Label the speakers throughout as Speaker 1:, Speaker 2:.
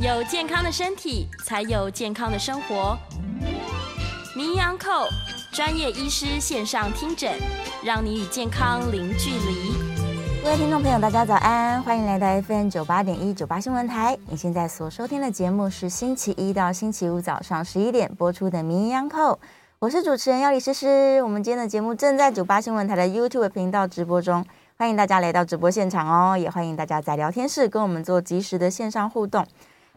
Speaker 1: 有健康的身体，才有健康的生活。名医 Uncle 专业医师线上听诊，让你与健康零距离。
Speaker 2: 各位听众朋友，大家早安，欢迎来到 FM 九八点一九八新闻台。你现在所收听的节目是星期一到星期五早上十一点播出的名医 Uncle，我是主持人要李诗诗。我们今天的节目正在九八新闻台的 YouTube 频道直播中，欢迎大家来到直播现场哦，也欢迎大家在聊天室跟我们做及时的线上互动。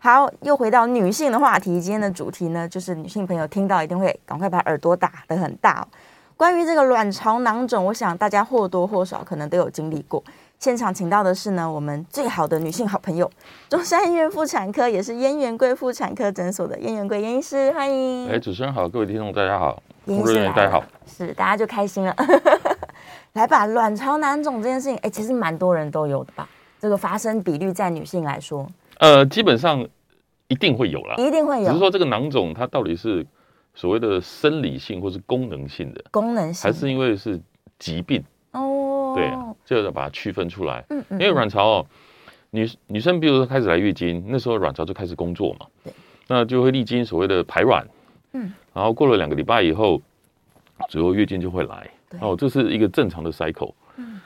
Speaker 2: 好，又回到女性的话题。今天的主题呢，就是女性朋友听到一定会赶快把耳朵打得很大哦。关于这个卵巢囊肿，我想大家或多或少可能都有经历过。现场请到的是呢，我们最好的女性好朋友，中山医院妇产科，也是燕元贵妇产科诊所的燕元贵燕医师，欢迎。
Speaker 3: 哎，主持人好，各位听众大家好，工作人员大家好，
Speaker 2: 是大家就开心了。来吧，卵巢囊肿这件事情，哎，其实蛮多人都有的吧？这个发生比率在女性来说。
Speaker 3: 呃，基本上一定会有啦，
Speaker 2: 一定会有。
Speaker 3: 只是说这个囊肿它到底是所谓的生理性或是功能性的，
Speaker 2: 功能性，
Speaker 3: 还是因为是疾病？
Speaker 2: 哦，
Speaker 3: 对啊，就要把它区分出来。
Speaker 2: 嗯嗯。
Speaker 3: 因为卵巢哦，女女生比如说开始来月经，那时候卵巢就开始工作嘛，
Speaker 2: 对，
Speaker 3: 那就会历经所谓的排卵，
Speaker 2: 嗯，
Speaker 3: 然后过了两个礼拜以后，最后月经就会来，哦，这是一个正常的 cycle。嗯，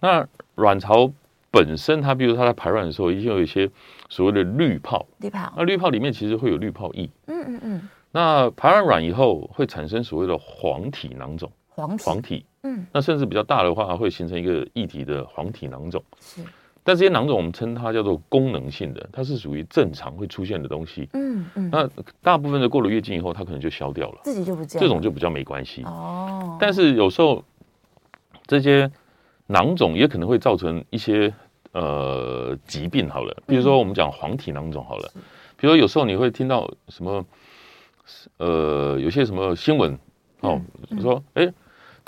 Speaker 3: 那卵巢。本身它，比如它在排卵的时候，已经有一些所谓的滤泡。
Speaker 2: 滤泡。
Speaker 3: 那滤泡里面其实会有滤泡液。
Speaker 2: 嗯嗯嗯。
Speaker 3: 那排完卵以后，会产生所谓的黄体囊肿。
Speaker 2: 黄体。
Speaker 3: 黄体。
Speaker 2: 嗯。
Speaker 3: 那甚至比较大的话，会形成一个液体的黄体囊肿。
Speaker 2: 是。
Speaker 3: 但这些囊肿我们称它叫做功能性的，它是属于正常会出现的东西。
Speaker 2: 嗯嗯。
Speaker 3: 那大部分的过了月经以后，它可能就消掉了。
Speaker 2: 自己就不见了。
Speaker 3: 这种就比较没关系。
Speaker 2: 哦。但
Speaker 3: 是有时候这些囊肿也可能会造成一些。呃，疾病好了，比如说我们讲黄体囊肿好了，嗯、比如说有时候你会听到什么，呃，有些什么新闻哦，嗯、说哎，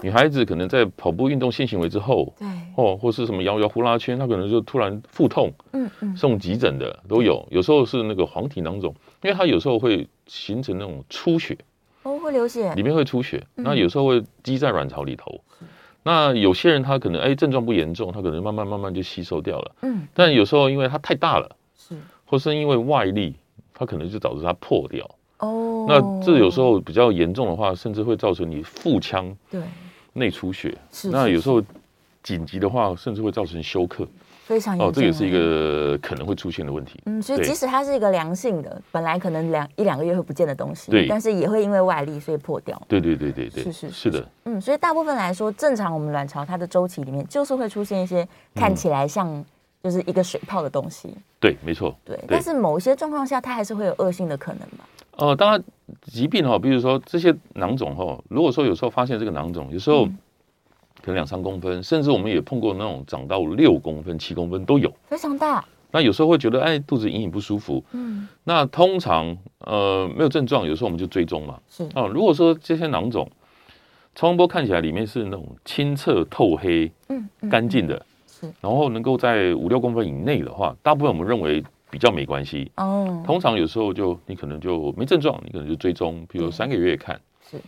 Speaker 3: 女孩子可能在跑步运动性行为之后，
Speaker 2: 对，
Speaker 3: 哦，或是什么摇摇呼啦圈，她可能就突然腹痛，
Speaker 2: 嗯嗯，
Speaker 3: 送急诊的都有，有时候是那个黄体囊肿，因为它有时候会形成那种出血，
Speaker 2: 哦，会流血，
Speaker 3: 里面会出血，那、嗯、有时候会积在卵巢里头。那有些人他可能哎症状不严重，他可能慢慢慢慢就吸收掉了。
Speaker 2: 嗯，
Speaker 3: 但有时候因为它太大了，
Speaker 2: 是，
Speaker 3: 或是因为外力，它可能就导致它破掉。
Speaker 2: 哦，
Speaker 3: 那这有时候比较严重的话，甚至会造成你腹腔
Speaker 2: 对
Speaker 3: 内出血。
Speaker 2: 是，
Speaker 3: 那有时候紧急的话，甚至会造成休克。
Speaker 2: 非常哦，
Speaker 3: 这也是一个可能会出现的问题。
Speaker 2: 嗯，所以即使它是一个良性的，本来可能两一两个月会不见的东西，
Speaker 3: 对，
Speaker 2: 但是也会因为外力所以破掉。
Speaker 3: 对对对对对，
Speaker 2: 是是
Speaker 3: 是的。
Speaker 2: 嗯，所以大部分来说，正常我们卵巢它的周期里面就是会出现一些看起来像就是一个水泡的东西。
Speaker 3: 对，没错。
Speaker 2: 对，但是某一些状况下，它还是会有恶性的可能吧？
Speaker 3: 呃，当然疾病哈，比如说这些囊肿哈，如果说有时候发现这个囊肿，有时候。可能两三公分，甚至我们也碰过那种长到六公分、七公分都有，
Speaker 2: 非常大。
Speaker 3: 那有时候会觉得哎，肚子隐隐不舒服。
Speaker 2: 嗯，
Speaker 3: 那通常呃没有症状，有时候我们就追踪嘛。
Speaker 2: 是
Speaker 3: 啊，如果说这些囊肿超声波看起来里面是那种清澈透黑、
Speaker 2: 嗯，
Speaker 3: 干净的，
Speaker 2: 是，
Speaker 3: 然后能够在五六公分以内的话，大部分我们认为比较没关系。
Speaker 2: 哦，
Speaker 3: 通常有时候就你可能就没症状，你可能就追踪，比如三个月看。
Speaker 2: 是。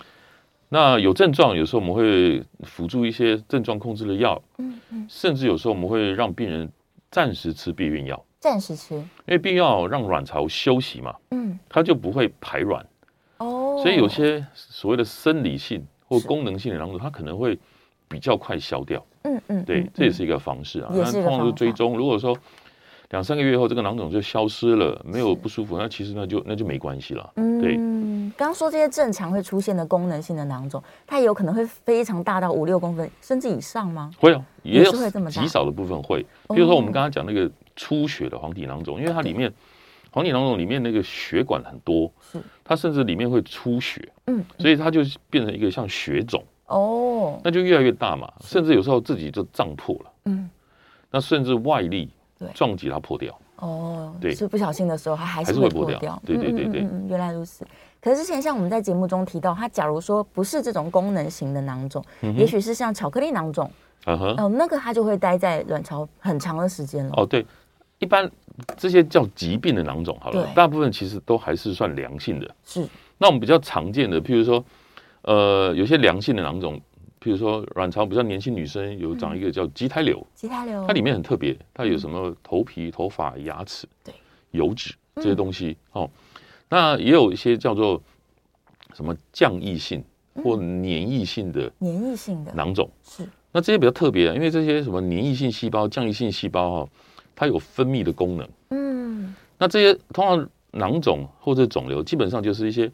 Speaker 3: 那有症状，有时候我们会辅助一些症状控制的药，
Speaker 2: 嗯嗯，
Speaker 3: 甚至有时候我们会让病人暂时吃避孕药，
Speaker 2: 暂时吃，因
Speaker 3: 为避孕药让卵巢休息嘛，
Speaker 2: 嗯，
Speaker 3: 它就不会排卵，
Speaker 2: 哦，
Speaker 3: 所以有些所谓的生理性或功能性的囊肿，它可能会比较快消掉，
Speaker 2: 嗯嗯，
Speaker 3: 对，这也是一个方式啊，那通常是追踪，如果说。两三个月后，这个囊肿就消失了，没有不舒服，那其实那就那就没关系了。
Speaker 2: 嗯，
Speaker 3: 对。
Speaker 2: 刚刚说这些正常会出现的功能性的囊肿，它也有可能会非常大到五六公分甚至以上吗？
Speaker 3: 会啊，也有
Speaker 2: 会这么大，
Speaker 3: 极少的部分会。比如说我们刚刚讲那个出血的黄体囊肿，因为它里面黄体囊肿里面那个血管很多，
Speaker 2: 是。
Speaker 3: 它甚至里面会出血，
Speaker 2: 嗯，
Speaker 3: 所以它就变成一个像血肿。
Speaker 2: 哦，
Speaker 3: 那就越来越大嘛，甚至有时候自己就胀破了，
Speaker 2: 嗯，
Speaker 3: 那甚至外力
Speaker 2: 对
Speaker 3: 撞击它破掉。
Speaker 2: 哦，
Speaker 3: 对，
Speaker 2: 是不小心的时候，它还是会破掉。
Speaker 3: 掉对对对对，
Speaker 2: 嗯，嗯，嗯，原来如此。可是之前像我们在节目中提到，它假如说不是这种功能型的囊肿，嗯、也许是像巧克力囊肿，
Speaker 3: 嗯哼，
Speaker 2: 哦，那个它就会待在卵巢很长的时间了。
Speaker 3: 哦，对，一般这些叫疾病的囊肿，好了，大部分其实都还是算良性的。
Speaker 2: 是。
Speaker 3: 那我们比较常见的，譬如说，呃，有些良性的囊肿。比如说，卵巢比较年轻女生有长一个叫畸胎瘤，
Speaker 2: 畸胎瘤，
Speaker 3: 它里面很特别，它有什么头皮、头发、牙齿、对油脂，这些东西、嗯、哦。那也有一些叫做什么降液性或黏液性的
Speaker 2: 黏液性的
Speaker 3: 囊肿
Speaker 2: 是。
Speaker 3: 那这些比较特别，因为这些什么黏液性细胞、降液性细胞哈、哦，它有分泌的功能。嗯。那这些通常囊肿或者肿瘤，基本上就是一些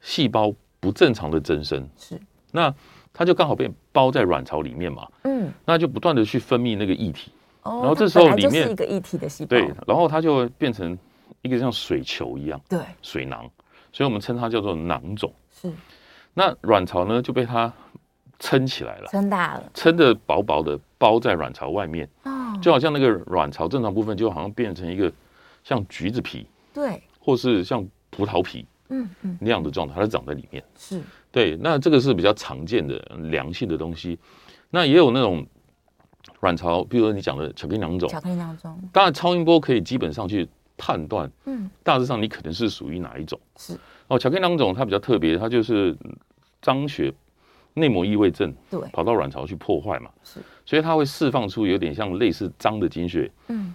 Speaker 3: 细胞不正常的增生。是。那它就刚好被包在卵巢里面嘛。嗯。那就不断的去分泌那个液体。哦。然后这时候里面
Speaker 2: 是一个液体的细胞。
Speaker 3: 对。然后它就会变成一个像水球一样。
Speaker 2: 对。
Speaker 3: 水囊，所以我们称它叫做囊肿。
Speaker 2: 是。
Speaker 3: 那卵巢呢就被它撑起来了，
Speaker 2: 撑大了，
Speaker 3: 撑的薄薄的包在卵巢外面。哦。就好像那个卵巢正常部分就好像变成一个像橘子皮。对。或是像葡萄皮。嗯嗯。那样的状态，它长在里面。
Speaker 2: 是。
Speaker 3: 对，那这个是比较常见的良性的东西。那也有那种卵巢，比如说你讲的巧克力囊肿。
Speaker 2: 巧克力囊肿。
Speaker 3: 当然，超音波可以基本上去判断，嗯，大致上你可能是属于哪一种。是。哦，巧克力囊肿它比较特别，它就是脏血内膜异位症，对，跑到卵巢去破坏嘛。是。所以它会释放出有点像类似脏的精血，嗯，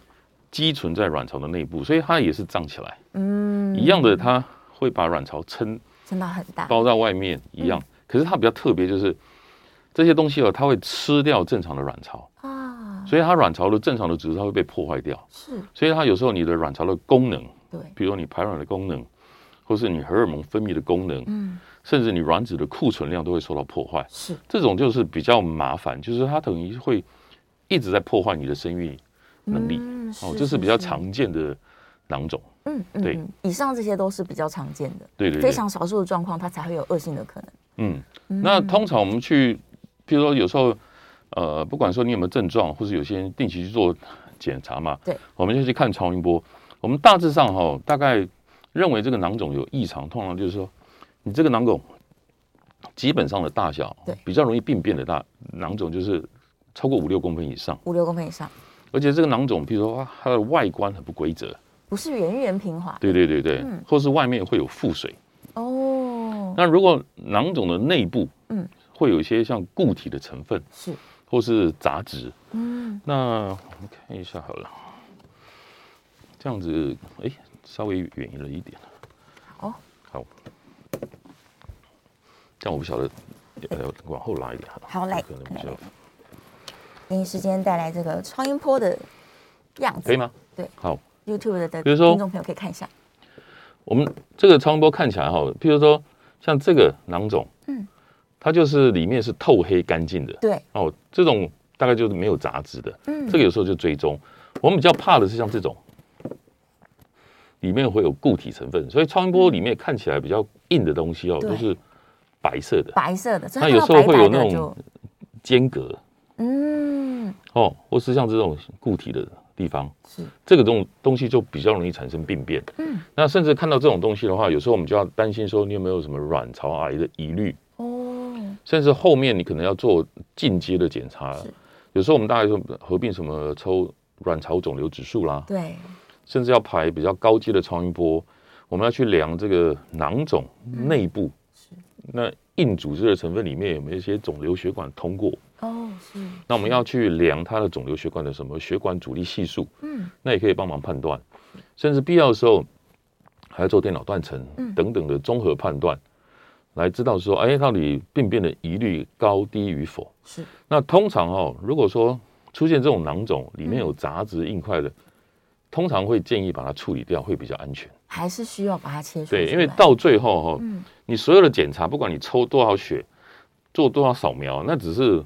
Speaker 3: 积存在卵巢的内部，所以它也是胀起来。嗯。一样的，它会把卵巢撑。
Speaker 2: 撑到很大，
Speaker 3: 包在外面一样，嗯、可是它比较特别，就是这些东西哦，它会吃掉正常的卵巢啊，所以它卵巢的正常的组织它会被破坏掉，是，所以它有时候你的卵巢的功能，对，比如说你排卵的功能，或是你荷尔蒙分泌的功能，嗯，甚至你卵子的库存量都会受到破坏，是，这种就是比较麻烦，就是它等于会一直在破坏你的生育能力，嗯、哦，这是比较常见的囊肿。
Speaker 2: 嗯嗯，对，以上这些都是比较常见的，
Speaker 3: 对对，
Speaker 2: 非常少数的状况，它才会有恶性的可能。
Speaker 3: 嗯，那通常我们去，譬如说有时候，呃，不管说你有没有症状，或是有些人定期去做检查嘛，对，我们就去看超音波。我们大致上哈，大概认为这个囊肿有异常，通常就是说，你这个囊肿基本上的大小，对，比较容易病变的大囊肿就是超过五六公分以上，
Speaker 2: 五六公分以上，
Speaker 3: 而且这个囊肿，譬如说它的外观很不规则。
Speaker 2: 不是圆圆平滑，
Speaker 3: 对对对对，嗯、或是外面会有腹水。哦。那如果囊肿的内部，嗯，会有一些像固体的成分，是，或是杂质，嗯，那我们看一下好了，这样子，哎，稍微远了一点，哦，好，这样我不晓得，呃，往后拉一点，
Speaker 2: 好，来，可能比较，给你时间带来这个超音波的样子，
Speaker 3: 可以吗？
Speaker 2: 对，
Speaker 3: 好。
Speaker 2: YouTube 的比如说听众朋友可以看一下，
Speaker 3: 我们这个超声波看起来哈，譬如说像这个囊肿，嗯，它就是里面是透黑干净的，对，哦，这种大概就是没有杂质的，嗯，这个有时候就追踪。我们比较怕的是像这种，里面会有固体成分，所以超音波里面看起来比较硬的东西哦，都是白色的，
Speaker 2: 白色的，
Speaker 3: 它有时候会有那种间隔，嗯，哦，或是像这种固体的。地方。是。这个东东西就比较容易产生病变，嗯，那甚至看到这种东西的话，有时候我们就要担心说你有没有什么卵巢癌的疑虑。哦，甚至后面你可能要做进阶的检查，有时候我们大概说合并什么抽卵巢肿瘤指数啦，对，甚至要排比较高阶的超音波，我们要去量这个囊肿内部，是那硬组织的成分里面有没有一些肿瘤血管通过。哦，是。那我们要去量它的肿瘤血管的什么血管阻力系数，嗯，那也可以帮忙判断，甚至必要的时候还要做电脑断层等等的综合判断，来知道说，哎，到底病变的疑虑高低与否。是。那通常哦，如果说出现这种囊肿里面有杂质硬块的，通常会建议把它处理掉，会比较安全。
Speaker 2: 还是需要把它切除？
Speaker 3: 对，因为到最后哈，你所有的检查，不管你抽多少血，做多少扫描，那只是。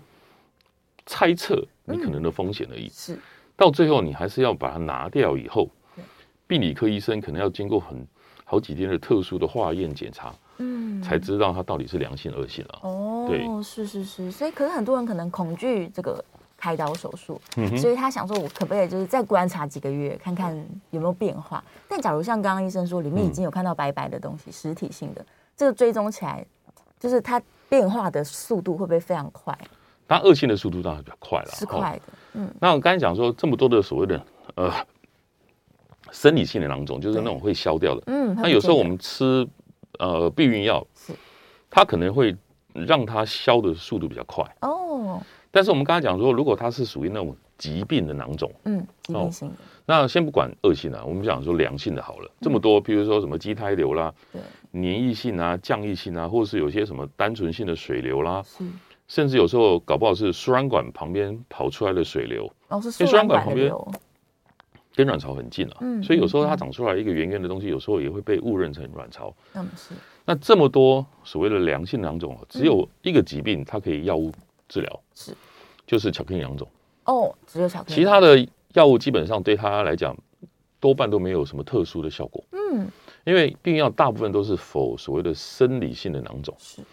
Speaker 3: 猜测你可能的风险而已，嗯、是。到最后你还是要把它拿掉以后，病理科医生可能要经过很好几天的特殊的化验检查，嗯，才知道它到底是良性恶性了。
Speaker 2: 哦，对，是是是，所以可是很多人可能恐惧这个开刀手术，嗯、所以他想说，我可不可以就是再观察几个月，看看有没有变化？但假如像刚刚医生说，里面已经有看到白白的东西，实体性的，这个追踪起来，就是它变化的速度会不会非常快？
Speaker 3: 它恶性的速度当然比较快了，
Speaker 2: 是快的。嗯，
Speaker 3: 那我刚才讲说这么多的所谓的呃生理性的囊肿，就是那种会消掉的。嗯，那有时候我们吃呃避孕药，是它可能会让它消的速度比较快。哦，但是我们刚才讲说，如果它是属于那种疾病的囊肿，
Speaker 2: 嗯，疾病性的。哦
Speaker 3: 那先不管恶性啊，我们讲说良性的好了。这么多，比如说什么畸胎瘤啦，
Speaker 2: 对，
Speaker 3: 黏液性啊、降液性啊，或者是有些什么单纯性的水流啦，是，甚至有时候搞不好是输卵管旁边跑出来的水流，
Speaker 2: 哦，是输卵管旁边
Speaker 3: 跟卵巢很近啊，嗯，所以有时候它长出来一个圆圆的东西，有时候也会被误认成卵巢。
Speaker 2: 嗯，是。
Speaker 3: 那这么多所谓的良性囊肿，只有一个疾病它可以药物治疗，是，就是巧克力囊肿。
Speaker 2: 哦，只有巧克力。
Speaker 3: 其他的。药物基本上对它来讲，多半都没有什么特殊的效果。嗯，因为避孕药大部分都是否所谓的生理性的囊肿，是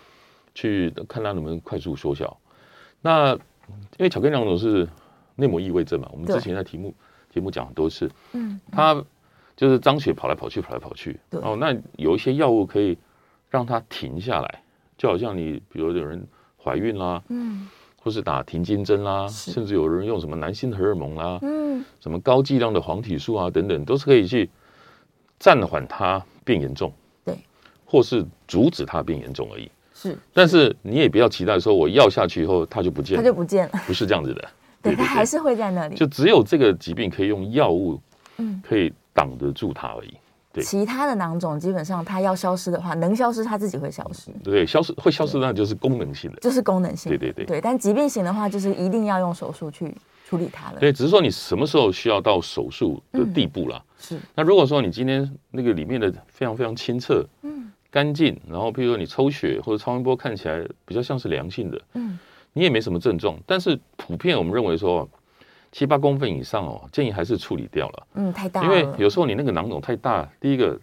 Speaker 3: 去看它能不能快速缩小。那因为巧克力囊肿是内膜异位症嘛，我们之前在题目题目讲很多次。嗯，它就是张血跑来跑去，跑来跑去。哦，那有一些药物可以让它停下来，就好像你比如有人怀孕啦，嗯。或是打停经针啦，甚至有人用什么男性荷尔蒙啦，嗯，什么高剂量的黄体素啊等等，都是可以去暂缓它变严重，对，或是阻止它变严重而已。是，但是你也不要期待说我药下去以后它就不见了，它
Speaker 2: 就不见了，
Speaker 3: 不是这样子的，
Speaker 2: 对，它还是会在那里。
Speaker 3: 就只有这个疾病可以用药物，嗯，可以挡得住它而已。
Speaker 2: 对其他的囊肿基本上它要消失的话，能消失它自己会消失。
Speaker 3: 对，消失会消失，那就是功能性的，
Speaker 2: 就是功能性。
Speaker 3: 对对对。
Speaker 2: 对，但疾病型的话，就是一定要用手术去处理它了。
Speaker 3: 对，只是说你什么时候需要到手术的地步了。是。那如果说你今天那个里面的非常非常清澈，嗯，干净，然后譬如说你抽血或者超音波看起来比较像是良性的，嗯，你也没什么症状，但是普遍我们认为说。七八公分以上哦，建议还是处理掉了。
Speaker 2: 嗯，太大了。
Speaker 3: 因为有时候你那个囊肿太大，第一个，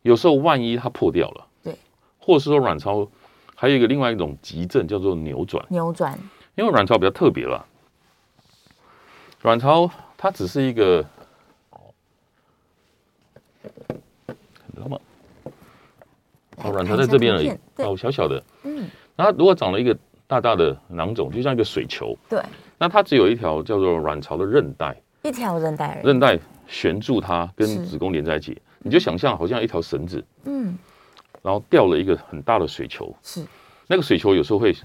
Speaker 3: 有时候万一它破掉了，对，或是说卵巢还有一个另外一种急症叫做扭转。
Speaker 2: 扭转。
Speaker 3: 因为卵巢比较特别了，卵巢它只是一个，知道吗？哦，卵巢在这边而已，哦，小小的。嗯。然后如果长了一个大大的囊肿，就像一个水球。对。那它只有一条叫做卵巢的韧带，
Speaker 2: 一条韧带，
Speaker 3: 韧带悬住它，跟子宫连在一起。你就想象好像一条绳子，嗯，然后掉了一个很大的水球，是那个水球有时候会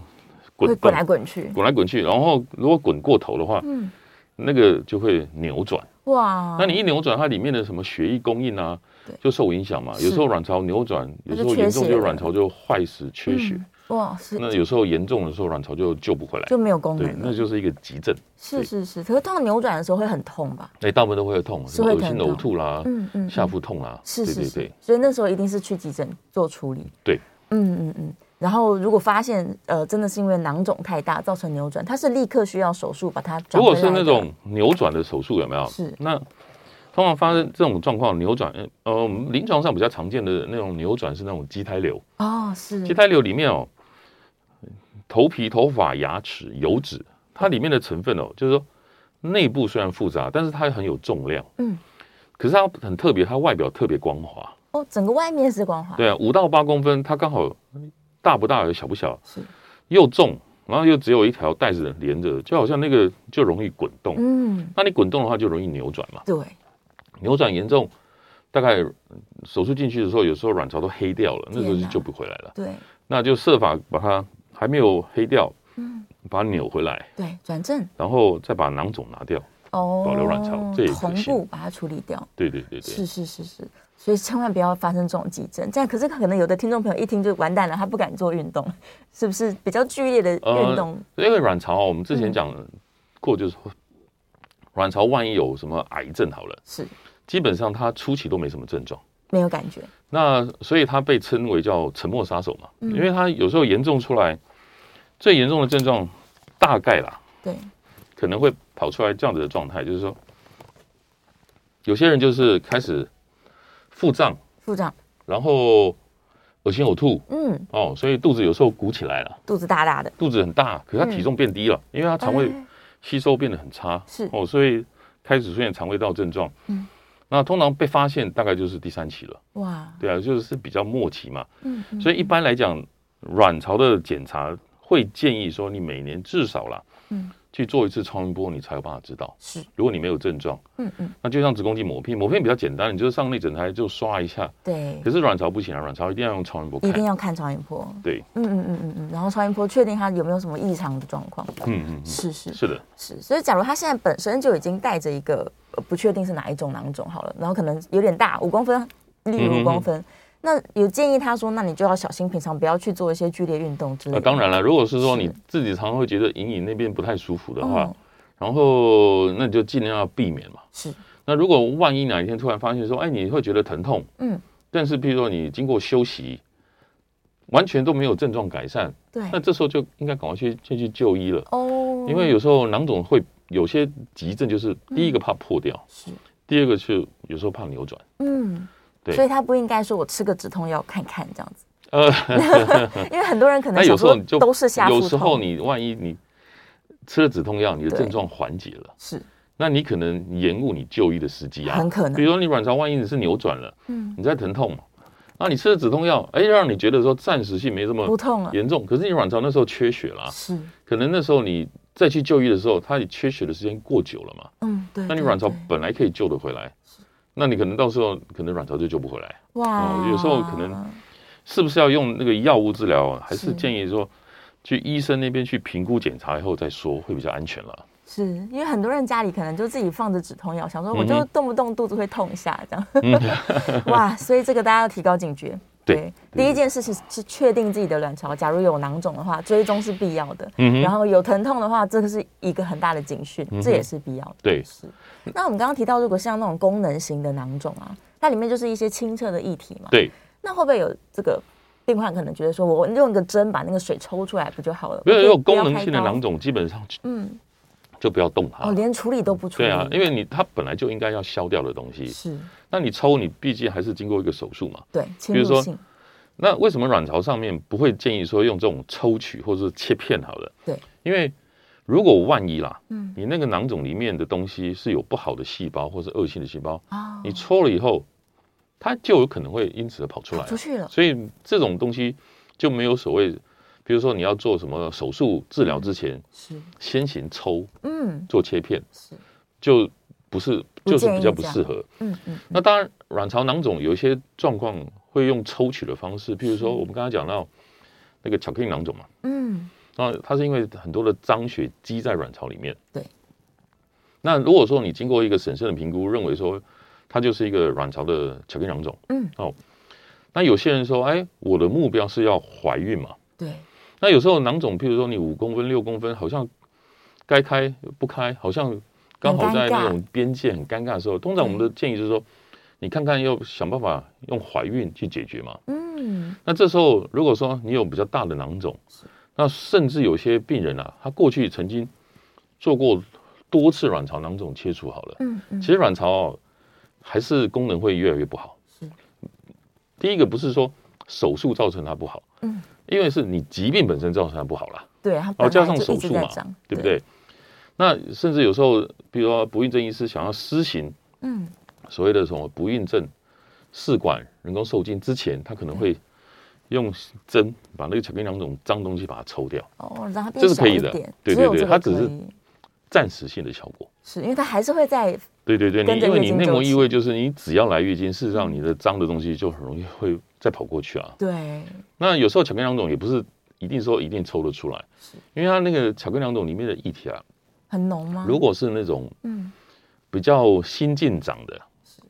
Speaker 3: 滚
Speaker 2: 滚来滚去，
Speaker 3: 滚来滚去。然后如果滚过头的话，嗯，那个就会扭转。哇，那你一扭转，它里面的什么血液供应啊，就受影响嘛。有时候卵巢扭转，有时候严重就卵巢就坏死缺血。哇，是那有时候严重的时候，卵巢就救不回来，
Speaker 2: 就没有功能，
Speaker 3: 对，那就是一个急症。
Speaker 2: 是是是，可是当扭转的时候会很痛吧？
Speaker 3: 哎，大部分都会痛，什么恶心呕吐啦，嗯嗯，下腹痛啦，
Speaker 2: 是是是，所以那时候一定是去急诊做处理。
Speaker 3: 对，
Speaker 2: 嗯嗯嗯。然后如果发现呃真的是因为囊肿太大造成扭转，它是立刻需要手术把它。
Speaker 3: 如果是那种扭转的手术有没有？是。那通常发生这种状况扭转，呃，临床上比较常见的那种扭转是那种畸胎瘤。哦，是。畸胎瘤里面哦。头皮、头发、牙齿、油脂，它里面的成分哦，就是说内部虽然复杂，但是它很有重量。嗯，可是它很特别，它外表特别光滑。
Speaker 2: 哦，整个外面是光滑。
Speaker 3: 对啊，五到八公分，它刚好大不大，小不小，是又重，然后又只有一条带子连着，就好像那个就容易滚动。嗯，那你滚动的话就容易扭转嘛。对，扭转严重，大概手术进去的时候，有时候卵巢都黑掉了，那时候就救不回来了。对，那就设法把它。还没有黑掉，嗯，把它扭回来，
Speaker 2: 对，转正，
Speaker 3: 然后再把囊肿拿掉，哦，保留卵巢，这也
Speaker 2: 同步把它处理掉，
Speaker 3: 对对对对，
Speaker 2: 是是是是，所以千万不要发生这种急症。这样可是可能有的听众朋友一听就完蛋了，他不敢做运动，是不是比较剧烈的运动？
Speaker 3: 呃、因为卵巢我们之前讲过，就是说卵巢万一有什么癌症好了，是基本上他初期都没什么症状，
Speaker 2: 没有感觉。
Speaker 3: 那所以他被称为叫沉默杀手嘛，嗯、因为他有时候严重出来。最严重的症状大概啦，对，可能会跑出来这样子的状态，就是说，有些人就是开始腹胀，
Speaker 2: 腹胀，
Speaker 3: 然后恶心呕吐，嗯，哦，所以肚子有时候鼓起来了，
Speaker 2: 肚子大大的，
Speaker 3: 肚子很大，可是他体重变低了，嗯、因为他肠胃吸收变得很差，是。哦，所以开始出现肠胃道症状，嗯，那通常被发现大概就是第三期了，哇，对啊，就是比较末期嘛，嗯，所以一般来讲，卵巢的检查。会建议说，你每年至少啦，嗯，去做一次超音波，你才有办法知道。
Speaker 2: 是，
Speaker 3: 如果你没有症状，
Speaker 2: 嗯嗯，
Speaker 3: 那就像子宫肌抹片，抹片比较简单，你就是上内诊台就刷一下。
Speaker 2: 对。
Speaker 3: 可是卵巢不行啊，卵巢一定要用超音波看。
Speaker 2: 一定要看超音波。
Speaker 3: 对。
Speaker 2: 嗯嗯嗯嗯嗯，然后超音波确定它有没有什么异常的状况。
Speaker 3: 嗯嗯，
Speaker 2: 是是
Speaker 3: 是的，
Speaker 2: 是。所以，假如他现在本身就已经带着一个不确定是哪一种囊肿好了，然后可能有点大，五公分，例如五公分。嗯那有建议他说，那你就要小心，平常不要去做一些剧烈运动之类的。
Speaker 3: 当然了，如果是说你自己常常会觉得隐隐那边不太舒服的话，然后那你就尽量要避免嘛。
Speaker 2: 是。
Speaker 3: 那如果万一哪一天突然发现说，哎，你会觉得疼痛，嗯，但是譬如说你经过休息，完全都没有症状改善，
Speaker 2: 对，
Speaker 3: 那这时候就应该赶快去先去就医了。
Speaker 2: 哦。
Speaker 3: 因为有时候囊肿会有些急症，就是第一个怕破掉，是。第二个是有时候怕扭转，嗯。对。
Speaker 2: 所以他不应该说我吃个止痛药看看这样子，呃，因为很多人可能
Speaker 3: 有时候就
Speaker 2: 都是下腹痛，
Speaker 3: 有时候你万一你吃了止痛药，你的症状缓解了，
Speaker 2: 是，
Speaker 3: 那你可能延误你就医的时机啊，
Speaker 2: 很可能。
Speaker 3: 比如说你卵巢万一你是扭转了，嗯，你在疼痛嘛，那你吃了止痛药，哎，让你觉得说暂时性没这么
Speaker 2: 不痛了，
Speaker 3: 严重，可是你卵巢那时候缺血了，
Speaker 2: 是，
Speaker 3: 可能那时候你再去就医的时候，它缺血的时间过久了嘛，
Speaker 2: 嗯，对，
Speaker 3: 那你卵巢本来可以救得回来。那你可能到时候可能卵巢就救不回来
Speaker 2: 哇、
Speaker 3: 哦，有时候可能是不是要用那个药物治疗啊？还是建议说去医生那边去评估检查以后再说会比较安全了。
Speaker 2: 是因为很多人家里可能就自己放着止痛药，想说我就动不动肚子会痛一下这样，嗯、哇，所以这个大家要提高警觉。对，第一件事是是确定自己的卵巢，假如有囊肿的话，追踪是必要的。嗯，然后有疼痛的话，这个是一个很大的警讯，这也是必要的。
Speaker 3: 对，
Speaker 2: 是。那我们刚刚提到，如果像那种功能型的囊肿啊，它里面就是一些清澈的液体嘛。
Speaker 3: 对。
Speaker 2: 那会不会有这个病患可能觉得说，我用一个针把那个水抽出来不就好了？
Speaker 3: 没有，有功能性的囊肿基本上嗯，就不要动它。
Speaker 2: 哦，连处理都不处理。
Speaker 3: 对啊，因为你它本来就应该要消掉的东西。
Speaker 2: 是。
Speaker 3: 那你抽，你毕竟还是经过一个手术嘛。
Speaker 2: 对。比如说
Speaker 3: 那为什么卵巢上面不会建议说用这种抽取或者是切片好了？
Speaker 2: 对，
Speaker 3: 因为如果万一啦，嗯，你那个囊肿里面的东西是有不好的细胞或是恶性的细胞，哦，你抽了以后，它就有可能会因此而跑出来，
Speaker 2: 出去了。
Speaker 3: 所以这种东西就没有所谓，比如说你要做什么手术治疗之前，是。先行抽，嗯，做切片，是。就不是就是比较不适合，嗯嗯。那当然，卵巢囊肿有一些状况。会用抽取的方式，譬如说我们刚才讲到那个巧克力囊肿嘛，嗯，那它是因为很多的脏血积在卵巢里面，
Speaker 2: 对。
Speaker 3: 那如果说你经过一个审慎的评估，认为说它就是一个卵巢的巧克力囊肿，嗯，哦，那有些人说，哎，我的目标是要怀孕嘛，
Speaker 2: 对。
Speaker 3: 那有时候囊肿，譬如说你五公分、六公分，好像该开不开，好像刚好在那种边界很尴尬的时候，通常我们的建议就是说。你看看，要想办法用怀孕去解决嘛？嗯，那这时候如果说你有比较大的囊肿，那甚至有些病人啊，他过去曾经做过多次卵巢囊肿切除好了，嗯嗯，其实卵巢还是功能会越来越不好。是，第一个不是说手术造成它不好，嗯，因为是你疾病本身造成它不好了，
Speaker 2: 对，
Speaker 3: 然后加上手术嘛，对不对？那甚至有时候，比如说不孕症医师想要施行，嗯。所谓的什么不孕症试管人工受精之前，他可能会用针把那个巧克力囊肿脏东西把它抽掉。
Speaker 2: 哦，让它变小一点。这是可以的，
Speaker 3: 对对对，它只是暂时性的效果。
Speaker 2: 是因为它还是会在。
Speaker 3: 对对对，因为你内膜异位，就是你只要来月经，事实上你的脏的东西就很容易会再跑过去啊。
Speaker 2: 对。
Speaker 3: 那有时候巧克力囊肿也不是一定说一定抽得出来，因为它那个巧克力囊肿里面的液体啊，
Speaker 2: 很浓吗？
Speaker 3: 如果是那种嗯比较新进长的。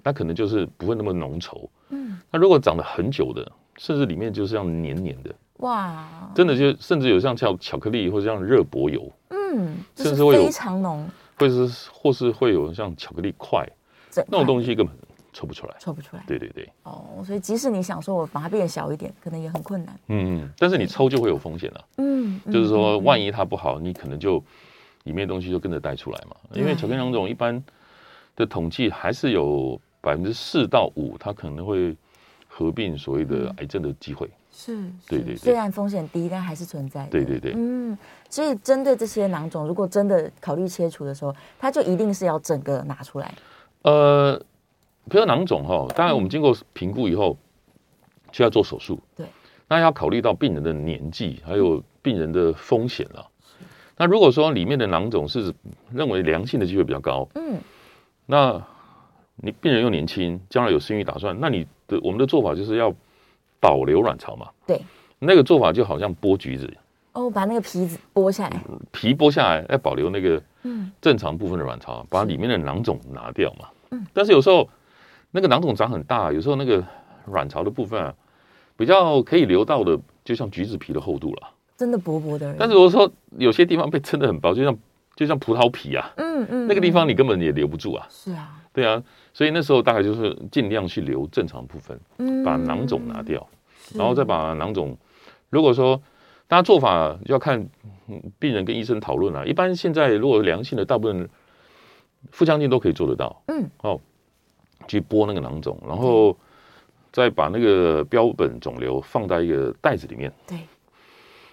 Speaker 3: 那可能就是不会那么浓稠，嗯，那如果长得很久的，甚至里面就是像黏黏的，哇，真的就甚至有像巧巧克力或者像热柏油，嗯，甚至会有非
Speaker 2: 常浓，
Speaker 3: 或是或是会有像巧克力块，那种东西根本抽不出来，
Speaker 2: 抽不出来，
Speaker 3: 对对对，
Speaker 2: 哦，所以即使你想说我把它变小一点，可能也很困难，
Speaker 3: 嗯嗯，但是你抽就会有风险了，嗯，就是说万一它不好，你可能就里面的东西就跟着带出来嘛，因为巧克力囊肿一般的统计还是有。百分之四到五，它可能会合并所谓的癌症的机会。
Speaker 2: 是，
Speaker 3: 对对对。
Speaker 2: 虽然风险低，但还是存在。
Speaker 3: 对对对。
Speaker 2: 嗯，所以针对这些囊肿，如果真的考虑切除的时候，它就一定是要整个拿出来。
Speaker 3: 呃，比如囊肿哈，当然我们经过评估以后，需要做手术。
Speaker 2: 对。
Speaker 3: 那要考虑到病人的年纪，还有病人的风险了。那如果说里面的囊肿是认为良性的机会比较高，
Speaker 2: 嗯，
Speaker 3: 那你病人又年轻，将来有生育打算，那你的我们的做法就是要保留卵巢嘛。
Speaker 2: 对，
Speaker 3: 那个做法就好像剥橘子，
Speaker 2: 哦，把那个皮子剥下来，
Speaker 3: 皮剥下来，要保留那个嗯正常部分的卵巢，把里面的囊肿拿掉嘛。嗯，但是有时候那个囊肿长很大，有时候那个卵巢的部分啊，比较可以留到的，就像橘子皮的厚度了，
Speaker 2: 真的薄薄的。
Speaker 3: 但是我说有些地方被撑得很薄，就像就像葡萄皮啊，
Speaker 2: 嗯嗯，
Speaker 3: 那个地方你根本也留不住啊。
Speaker 2: 是啊，
Speaker 3: 对啊，所以那时候大概就是尽量去留正常部分，把囊肿拿掉，然后再把囊肿。如果说大家做法要看病人跟医生讨论啊，一般现在如果良性的，大部分腹腔镜都可以做得到。
Speaker 2: 嗯，
Speaker 3: 哦，去剥那个囊肿，然后再把那个标本肿瘤放在一个袋子里面。
Speaker 2: 对，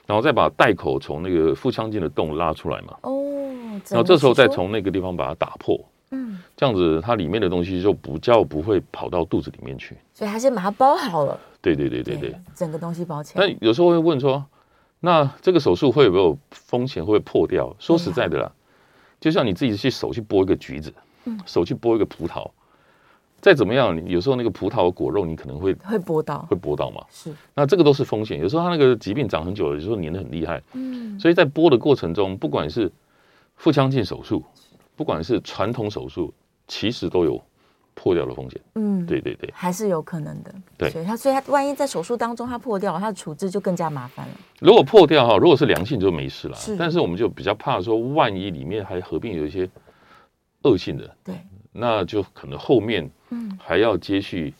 Speaker 3: 然后再把袋口从那个腹腔镜的洞拉出来嘛。
Speaker 2: 哦，
Speaker 3: 然后这时候再从那个地方把它打破。
Speaker 2: 嗯，
Speaker 3: 这样子它里面的东西就不叫不会跑到肚子里面去。
Speaker 2: 所以还是把它包好了。
Speaker 3: 对对对对对，
Speaker 2: 整个东西包起来。
Speaker 3: 那有时候会问说，那这个手术会有没有风险，会不会破掉？说实在的啦，就像你自己去手去剥一个橘子，嗯手去剥一个葡萄，再怎么样，你有时候那个葡萄果肉你可能会
Speaker 2: 会剥到，
Speaker 3: 会剥到嘛。
Speaker 2: 是，
Speaker 3: 那这个都是风险。有时候它那个疾病长很久了，有时候粘的很厉害。
Speaker 2: 嗯，
Speaker 3: 所以在剥的过程中，不管是腹腔镜手术，不管是传统手术，其实都有。破掉的风险，嗯，对对对，
Speaker 2: 还是有可能的。
Speaker 3: 对，
Speaker 2: 所以它，所以它万一在手术当中它破掉了，它的处置就更加麻烦了。
Speaker 3: 如果破掉哈，如果是良性就没事了。
Speaker 2: 是，
Speaker 3: 但是我们就比较怕说，万一里面还合并有一些恶性的，
Speaker 2: 对，
Speaker 3: 那就可能后面嗯还要接续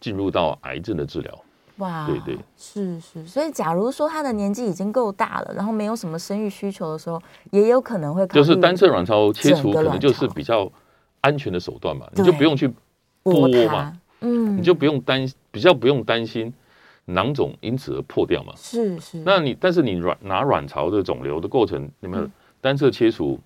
Speaker 3: 进入到癌症的治疗。
Speaker 2: 哇，
Speaker 3: 对对，
Speaker 2: 是是。所以假如说他的年纪已经够大了，然后没有什么生育需求的时候，也有可能会
Speaker 3: 就是单侧卵巢切除，可能就是比较。安全的手段嘛，你就不用去剥嘛，嗯，你就不用担比较不用担心囊肿因此而破掉嘛。
Speaker 2: 是是，
Speaker 3: 那你但是你卵拿卵巢的肿瘤的过程，你们单侧切除，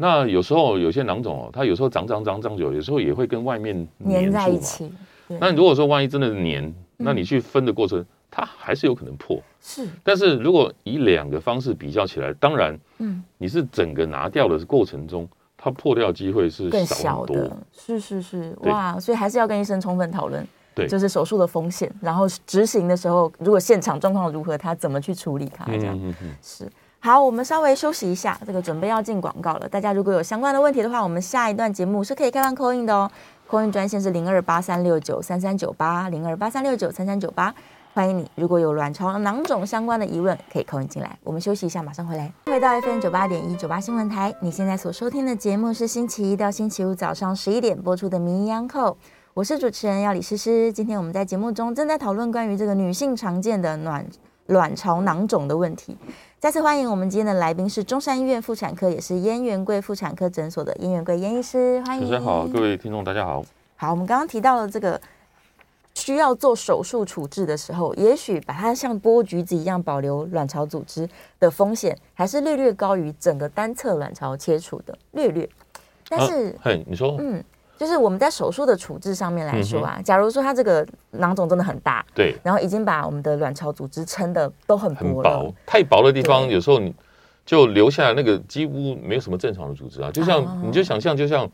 Speaker 3: 那有时候有些囊肿哦，它有时候长长长长久，有时候也会跟外面
Speaker 2: 粘在一起。
Speaker 3: 那如果说万一真的粘，那你去分的过程，它还是有可能破。
Speaker 2: 是，
Speaker 3: 但是如果以两个方式比较起来，当然，嗯，你是整个拿掉的过程中。它破掉机会是
Speaker 2: 更小的，是是是，哇！所以还是要跟医生充分讨论，对，就是手术的风险，然后执行的时候，如果现场状况如何，他怎么去处理它，这样，嗯嗯是。好，我们稍微休息一下，这个准备要进广告了。大家如果有相关的问题的话，我们下一段节目是可以开放 call in 的哦，call in 专线是零二八三六九三三九八零二八三六九三三九八。欢迎你，如果有卵巢囊肿相关的疑问，可以扣进来。我们休息一下，马上回来。回到 FM 九八点一九八新闻台，你现在所收听的节目是星期一到星期五早上十一点播出的《名医央叩》，我是主持人要李诗诗。今天我们在节目中正在讨论关于这个女性常见的卵卵巢囊肿的问题。再次欢迎我们今天的来宾是中山医院妇产科，也是燕元贵妇产科诊所的燕元贵燕医师。欢迎。
Speaker 3: 大家好，各位听众大家好。
Speaker 2: 好，我们刚刚提到了这个。需要做手术处置的时候，也许把它像剥橘子一样保留卵巢组织的风险，还是略略高于整个单侧卵巢切除的略略。但是，
Speaker 3: 嘿、啊，你说，
Speaker 2: 嗯，就是我们在手术的处置上面来说啊，嗯、假如说它这个囊肿真的很大，
Speaker 3: 对，
Speaker 2: 然后已经把我们的卵巢组织撑的都很薄了，很薄，
Speaker 3: 太薄的地方，有时候你就留下来那个几乎没有什么正常的组织啊，就像、哦、你就想象，就像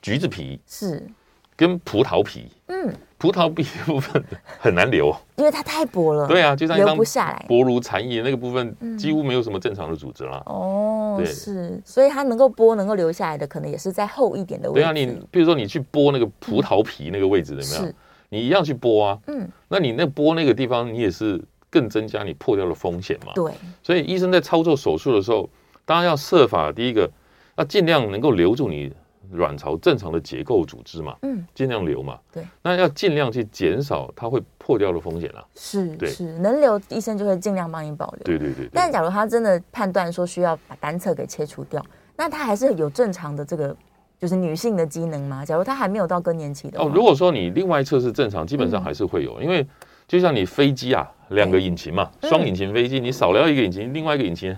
Speaker 3: 橘子皮
Speaker 2: 是。
Speaker 3: 跟葡萄皮，嗯，葡萄皮的部分很难留，
Speaker 2: 因为它太薄了。
Speaker 3: 对啊，就像一张
Speaker 2: 不下来，
Speaker 3: 薄如蝉翼那个部分，几乎没有什么正常的组织了。
Speaker 2: 哦，对，是，所以它能够剥、能够留下来的，可能也是在厚一点的位置。
Speaker 3: 对啊，你比如说你去剥那个葡萄皮那个位置，怎么样？你一样去剥啊，嗯，那你那剥那个地方，你也是更增加你破掉的风险嘛。
Speaker 2: 对，
Speaker 3: 所以医生在操作手术的时候，当然要设法，第一个要尽量能够留住你。卵巢正常的结构组织嘛，嗯，尽量留嘛，
Speaker 2: 对，
Speaker 3: 那要尽量去减少它会破掉的风险了。
Speaker 2: 是，是能留，医生就会尽量帮你保留。
Speaker 3: 对对对。
Speaker 2: 但假如他真的判断说需要把单侧给切除掉，那他还是有正常的这个就是女性的机能吗？假如他还没有到更年期的
Speaker 3: 哦，如果说你另外一侧是正常，基本上还是会有，因为就像你飞机啊，两个引擎嘛，双引擎飞机，你少了一个引擎，另外一个引擎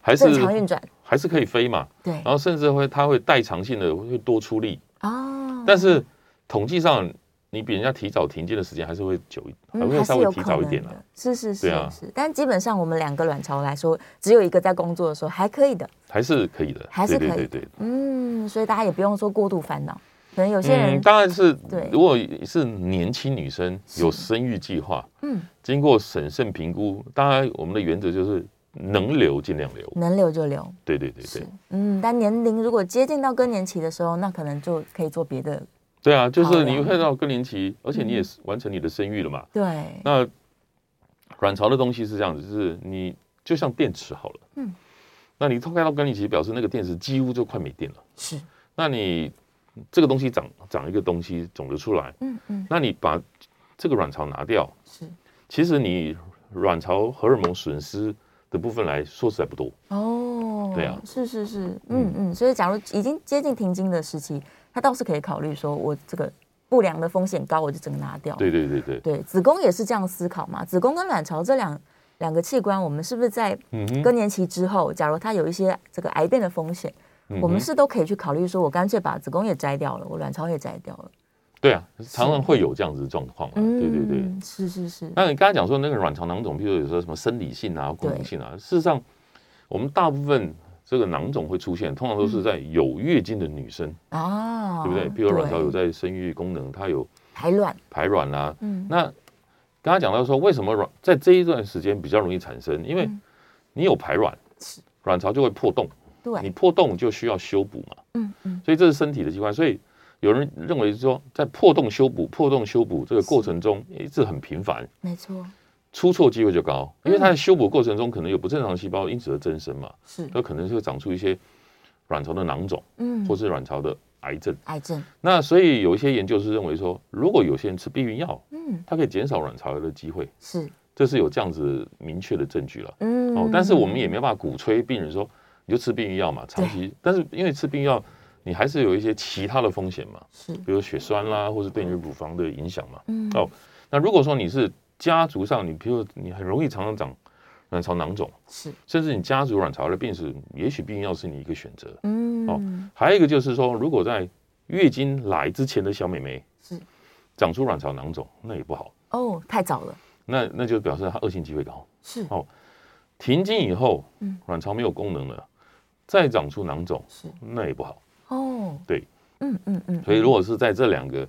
Speaker 3: 还是
Speaker 2: 正常运转。
Speaker 3: 还是可以飞嘛？
Speaker 2: 对，
Speaker 3: 然后甚至会它会代偿性的会多出力
Speaker 2: 哦。
Speaker 3: 但是统计上你比人家提早停经的时间还是会久一点，
Speaker 2: 嗯、
Speaker 3: 还会稍微提早一点的、啊。
Speaker 2: 是是是，
Speaker 3: 啊、
Speaker 2: 是。但基本上我们两个卵巢来说，只有一个在工作的时候还可以的，
Speaker 3: 还是可以的，
Speaker 2: 还是可以的。
Speaker 3: 对对对对
Speaker 2: 嗯，所以大家也不用说过度烦恼。可能有些人、
Speaker 3: 嗯、当然是
Speaker 2: 对，
Speaker 3: 如果是年轻女生有生育计划，嗯，经过审慎评估，当然我们的原则就是能留尽量留，
Speaker 2: 能留就留。
Speaker 3: 对对对对，
Speaker 2: 嗯，但年龄如果接近到更年期的时候，那可能就可以做别的。
Speaker 3: 对啊，就是你会到更年期，而且你也是完成你的生育了嘛。
Speaker 2: 对。
Speaker 3: 那卵巢的东西是这样子，就是你就像电池好了，嗯，那你偷开到更年期，表示那个电池几乎就快没电了。
Speaker 2: 是。
Speaker 3: 那你这个东西长长一个东西肿瘤出来，嗯嗯，那你把这个卵巢拿掉，是。其实你卵巢荷尔蒙损失的部分来说实在不多。哦。对啊。
Speaker 2: 是是是，嗯嗯，所以假如已经接近停经的时期。他倒是可以考虑说，我这个不良的风险高，我就整个拿掉。
Speaker 3: 对对对对，
Speaker 2: 对子宫也是这样思考嘛。子宫跟卵巢这两两个器官，我们是不是在更年期之后，假如它有一些这个癌变的风险，我们是都可以去考虑说，我干脆把子宫也摘掉了，我卵巢也摘掉了。
Speaker 3: 对啊，常常会有这样子的状况。对对对，
Speaker 2: 是是是。
Speaker 3: 那你刚才讲说那个卵巢囊肿，譬如说有时候什么生理性啊、功能性啊，事实上我们大部分。这个囊肿会出现，通常都是在有月经的女生啊，对不对？譬如卵巢有在生育功能，它有
Speaker 2: 排卵、
Speaker 3: 排卵啊。嗯，那刚才讲到说，为什么卵在这一段时间比较容易产生？因为你有排卵，卵巢就会破洞，对，你破洞就需要修补嘛。嗯嗯，所以这是身体的机关。所以有人认为说，在破洞修补、破洞修补这个过程中，一直很频繁。
Speaker 2: 没错。
Speaker 3: 出错机会就高，因为它在修补过程中可能有不正常细胞因此而增生嘛，是，它可能是会长出一些卵巢的囊肿，嗯，或是卵巢的癌症，
Speaker 2: 癌症。
Speaker 3: 那所以有一些研究是认为说，如果有些人吃避孕药，嗯，它可以减少卵巢癌的机会，是，这是有这样子明确的证据了，嗯，哦，但是我们也没办法鼓吹病人说你就吃避孕药嘛，长期，但是因为吃避孕药，你还是有一些其他的风险嘛，是，比如血栓啦，或是对你乳房的影响嘛，嗯，哦，那如果说你是家族上，你比如你很容易常常长卵巢囊肿，是，甚至你家族卵巢的病史，也许避孕药是你一个选择。嗯，哦，还有一个就是说，如果在月经来之前的小美眉是长出卵巢囊肿，那也不好。
Speaker 2: 哦，太早了。
Speaker 3: 那那就表示它恶性机会高。是哦，停经以后，嗯，卵巢没有功能了，再长出囊肿，是那也不好。哦，对，嗯嗯嗯，所以如果是在这两个。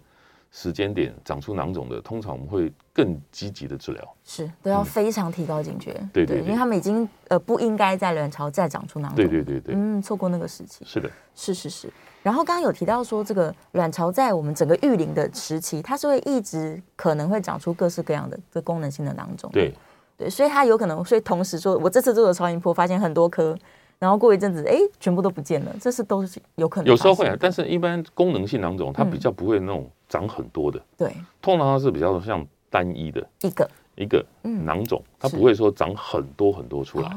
Speaker 3: 时间点长出囊肿的，通常我们会更积极的治疗，
Speaker 2: 是都要非常提高警觉，
Speaker 3: 嗯、对，对对，
Speaker 2: 因为他们已经呃不应该在卵巢再长出囊肿，
Speaker 3: 对对对对，
Speaker 2: 嗯，错过那个时期，
Speaker 3: 是的，
Speaker 2: 是是是。然后刚刚有提到说，这个卵巢在我们整个育龄的时期，它是会一直可能会长出各式各样的这功能性的囊肿，
Speaker 3: 对。
Speaker 2: 对，所以它有可能，所以同时说我这次做的超音波发现很多颗。然后过一阵子，哎，全部都不见了，这是都是有可能。
Speaker 3: 有时候会啊，但是一般功能性囊肿它比较不会那种长很多的。对，通常它是比较像单一的一个一个囊肿，它不会说长很多很多出来，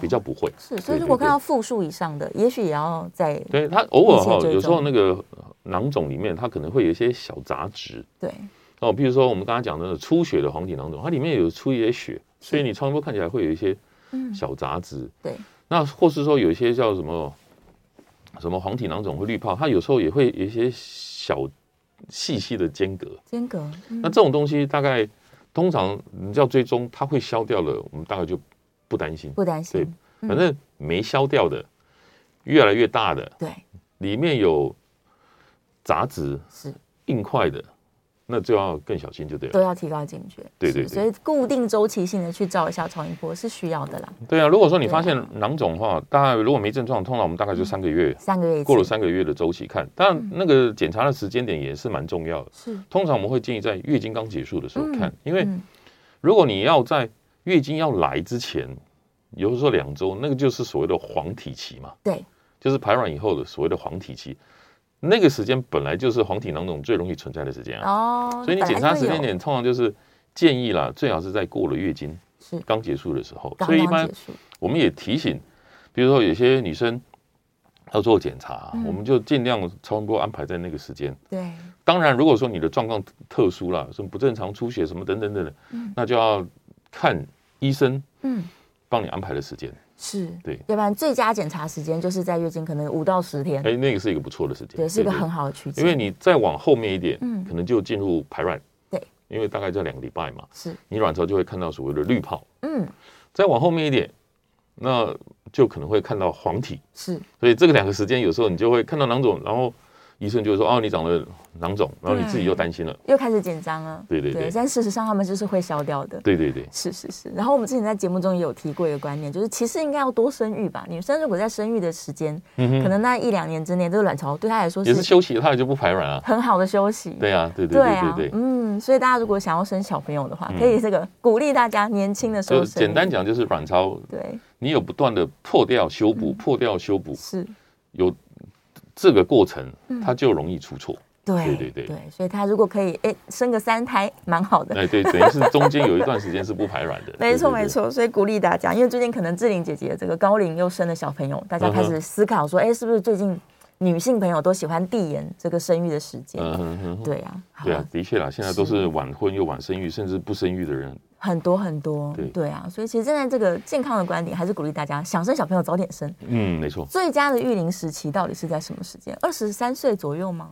Speaker 3: 比较不会。
Speaker 2: 是，所以如果看到复数以上的，也许也要在。
Speaker 3: 对，它偶尔哈，有时候那个囊肿里面它可能会有一些小杂质。对。哦，比如说我们刚才讲的出血的黄体囊肿，它里面有出一些血，所以你超音波看起来会有一些小杂质。对。那或是说有一些叫什么什么黄体囊肿或滤泡，它有时候也会有一些小细细的间隔。
Speaker 2: 间隔。
Speaker 3: 嗯、那这种东西大概通常你要追踪，它会消掉了，我们大概就不担心。
Speaker 2: 不担心。
Speaker 3: 对，嗯、反正没消掉的，越来越大的，对，里面有杂质，是硬块的。那就要更小心，就对了。
Speaker 2: 都要提高警觉。
Speaker 3: 对对对，
Speaker 2: 所以固定周期性的去照一下超音波是需要的啦。
Speaker 3: 对啊，如果说你发现囊肿的话，大概如果没症状，通常我们大概就三个月，
Speaker 2: 三个月
Speaker 3: 过了三个月的周期看。当然，那个检查的时间点也是蛮重要的。是，通常我们会建议在月经刚结束的时候看，因为如果你要在月经要来之前，有时候两周，那个就是所谓的黄体期嘛。对，就是排卵以后的所谓的黄体期。那个时间本来就是黄体囊肿最容易存在的时间啊，哦，所以你检查时间点通常就是建议啦，最好是在过了月经是。刚结束的时候。所以一般我们也提醒，比如说有些女生要做检查，我们就尽量超音波安排在那个时间。对，当然如果说你的状况特殊了，什么不正常出血什么等等等等，那就要看医生，嗯，帮你安排的时间。
Speaker 2: 是，
Speaker 3: 对，
Speaker 2: 要不然最佳检查时间就是在月经可能五到十天，
Speaker 3: 哎，那个是一个不错的时间，
Speaker 2: 对，是一个很好的区间。
Speaker 3: 因为你再往后面一点，嗯，可能就进入排卵，
Speaker 2: 对，
Speaker 3: 因为大概在两个礼拜嘛，
Speaker 2: 是，
Speaker 3: 你卵巢就会看到所谓的滤泡，
Speaker 2: 嗯，
Speaker 3: 再往后面一点，那就可能会看到黄体，
Speaker 2: 是，
Speaker 3: 所以这个两个时间有时候你就会看到囊肿，然后。医生就会说：“哦，你长了囊肿，然后你自己又担心了，
Speaker 2: 又开始紧张了。”
Speaker 3: 对对对，
Speaker 2: 但事实上他们就是会消掉的。
Speaker 3: 对对对，
Speaker 2: 是是是。然后我们之前在节目中也有提过一个观念，就是其实应该要多生育吧。女生如果在生育的时间，可能那一两年之内，这个卵巢对她来说
Speaker 3: 也是休息，她也就不排卵啊，
Speaker 2: 很好的休息。
Speaker 3: 对啊，对对对对对。
Speaker 2: 嗯，所以大家如果想要生小朋友的话，可以这个鼓励大家年轻的时候生。
Speaker 3: 简单讲就是卵巢，对，你有不断的破掉修补，破掉修补，是有。这个过程，它就容易出错。
Speaker 2: 对对对对，所以他如果可以，哎，生个三胎，蛮好的。
Speaker 3: 哎，对，等于是中间有一段时间是不排卵的。
Speaker 2: 没错没错，所以鼓励大家，因为最近可能志玲姐姐这个高龄又生了小朋友，大家开始思考说，哎，是不是最近女性朋友都喜欢递延这个生育的时间？嗯嗯嗯，对啊，
Speaker 3: 对啊，的确啦，现在都是晚婚又晚生育，甚至不生育的人。
Speaker 2: 很多很多，对对啊，所以其实站在这个健康的观点，还是鼓励大家想生小朋友早点生。
Speaker 3: 嗯，没错。
Speaker 2: 最佳的育龄时期到底是在什么时间？二十三岁左右吗？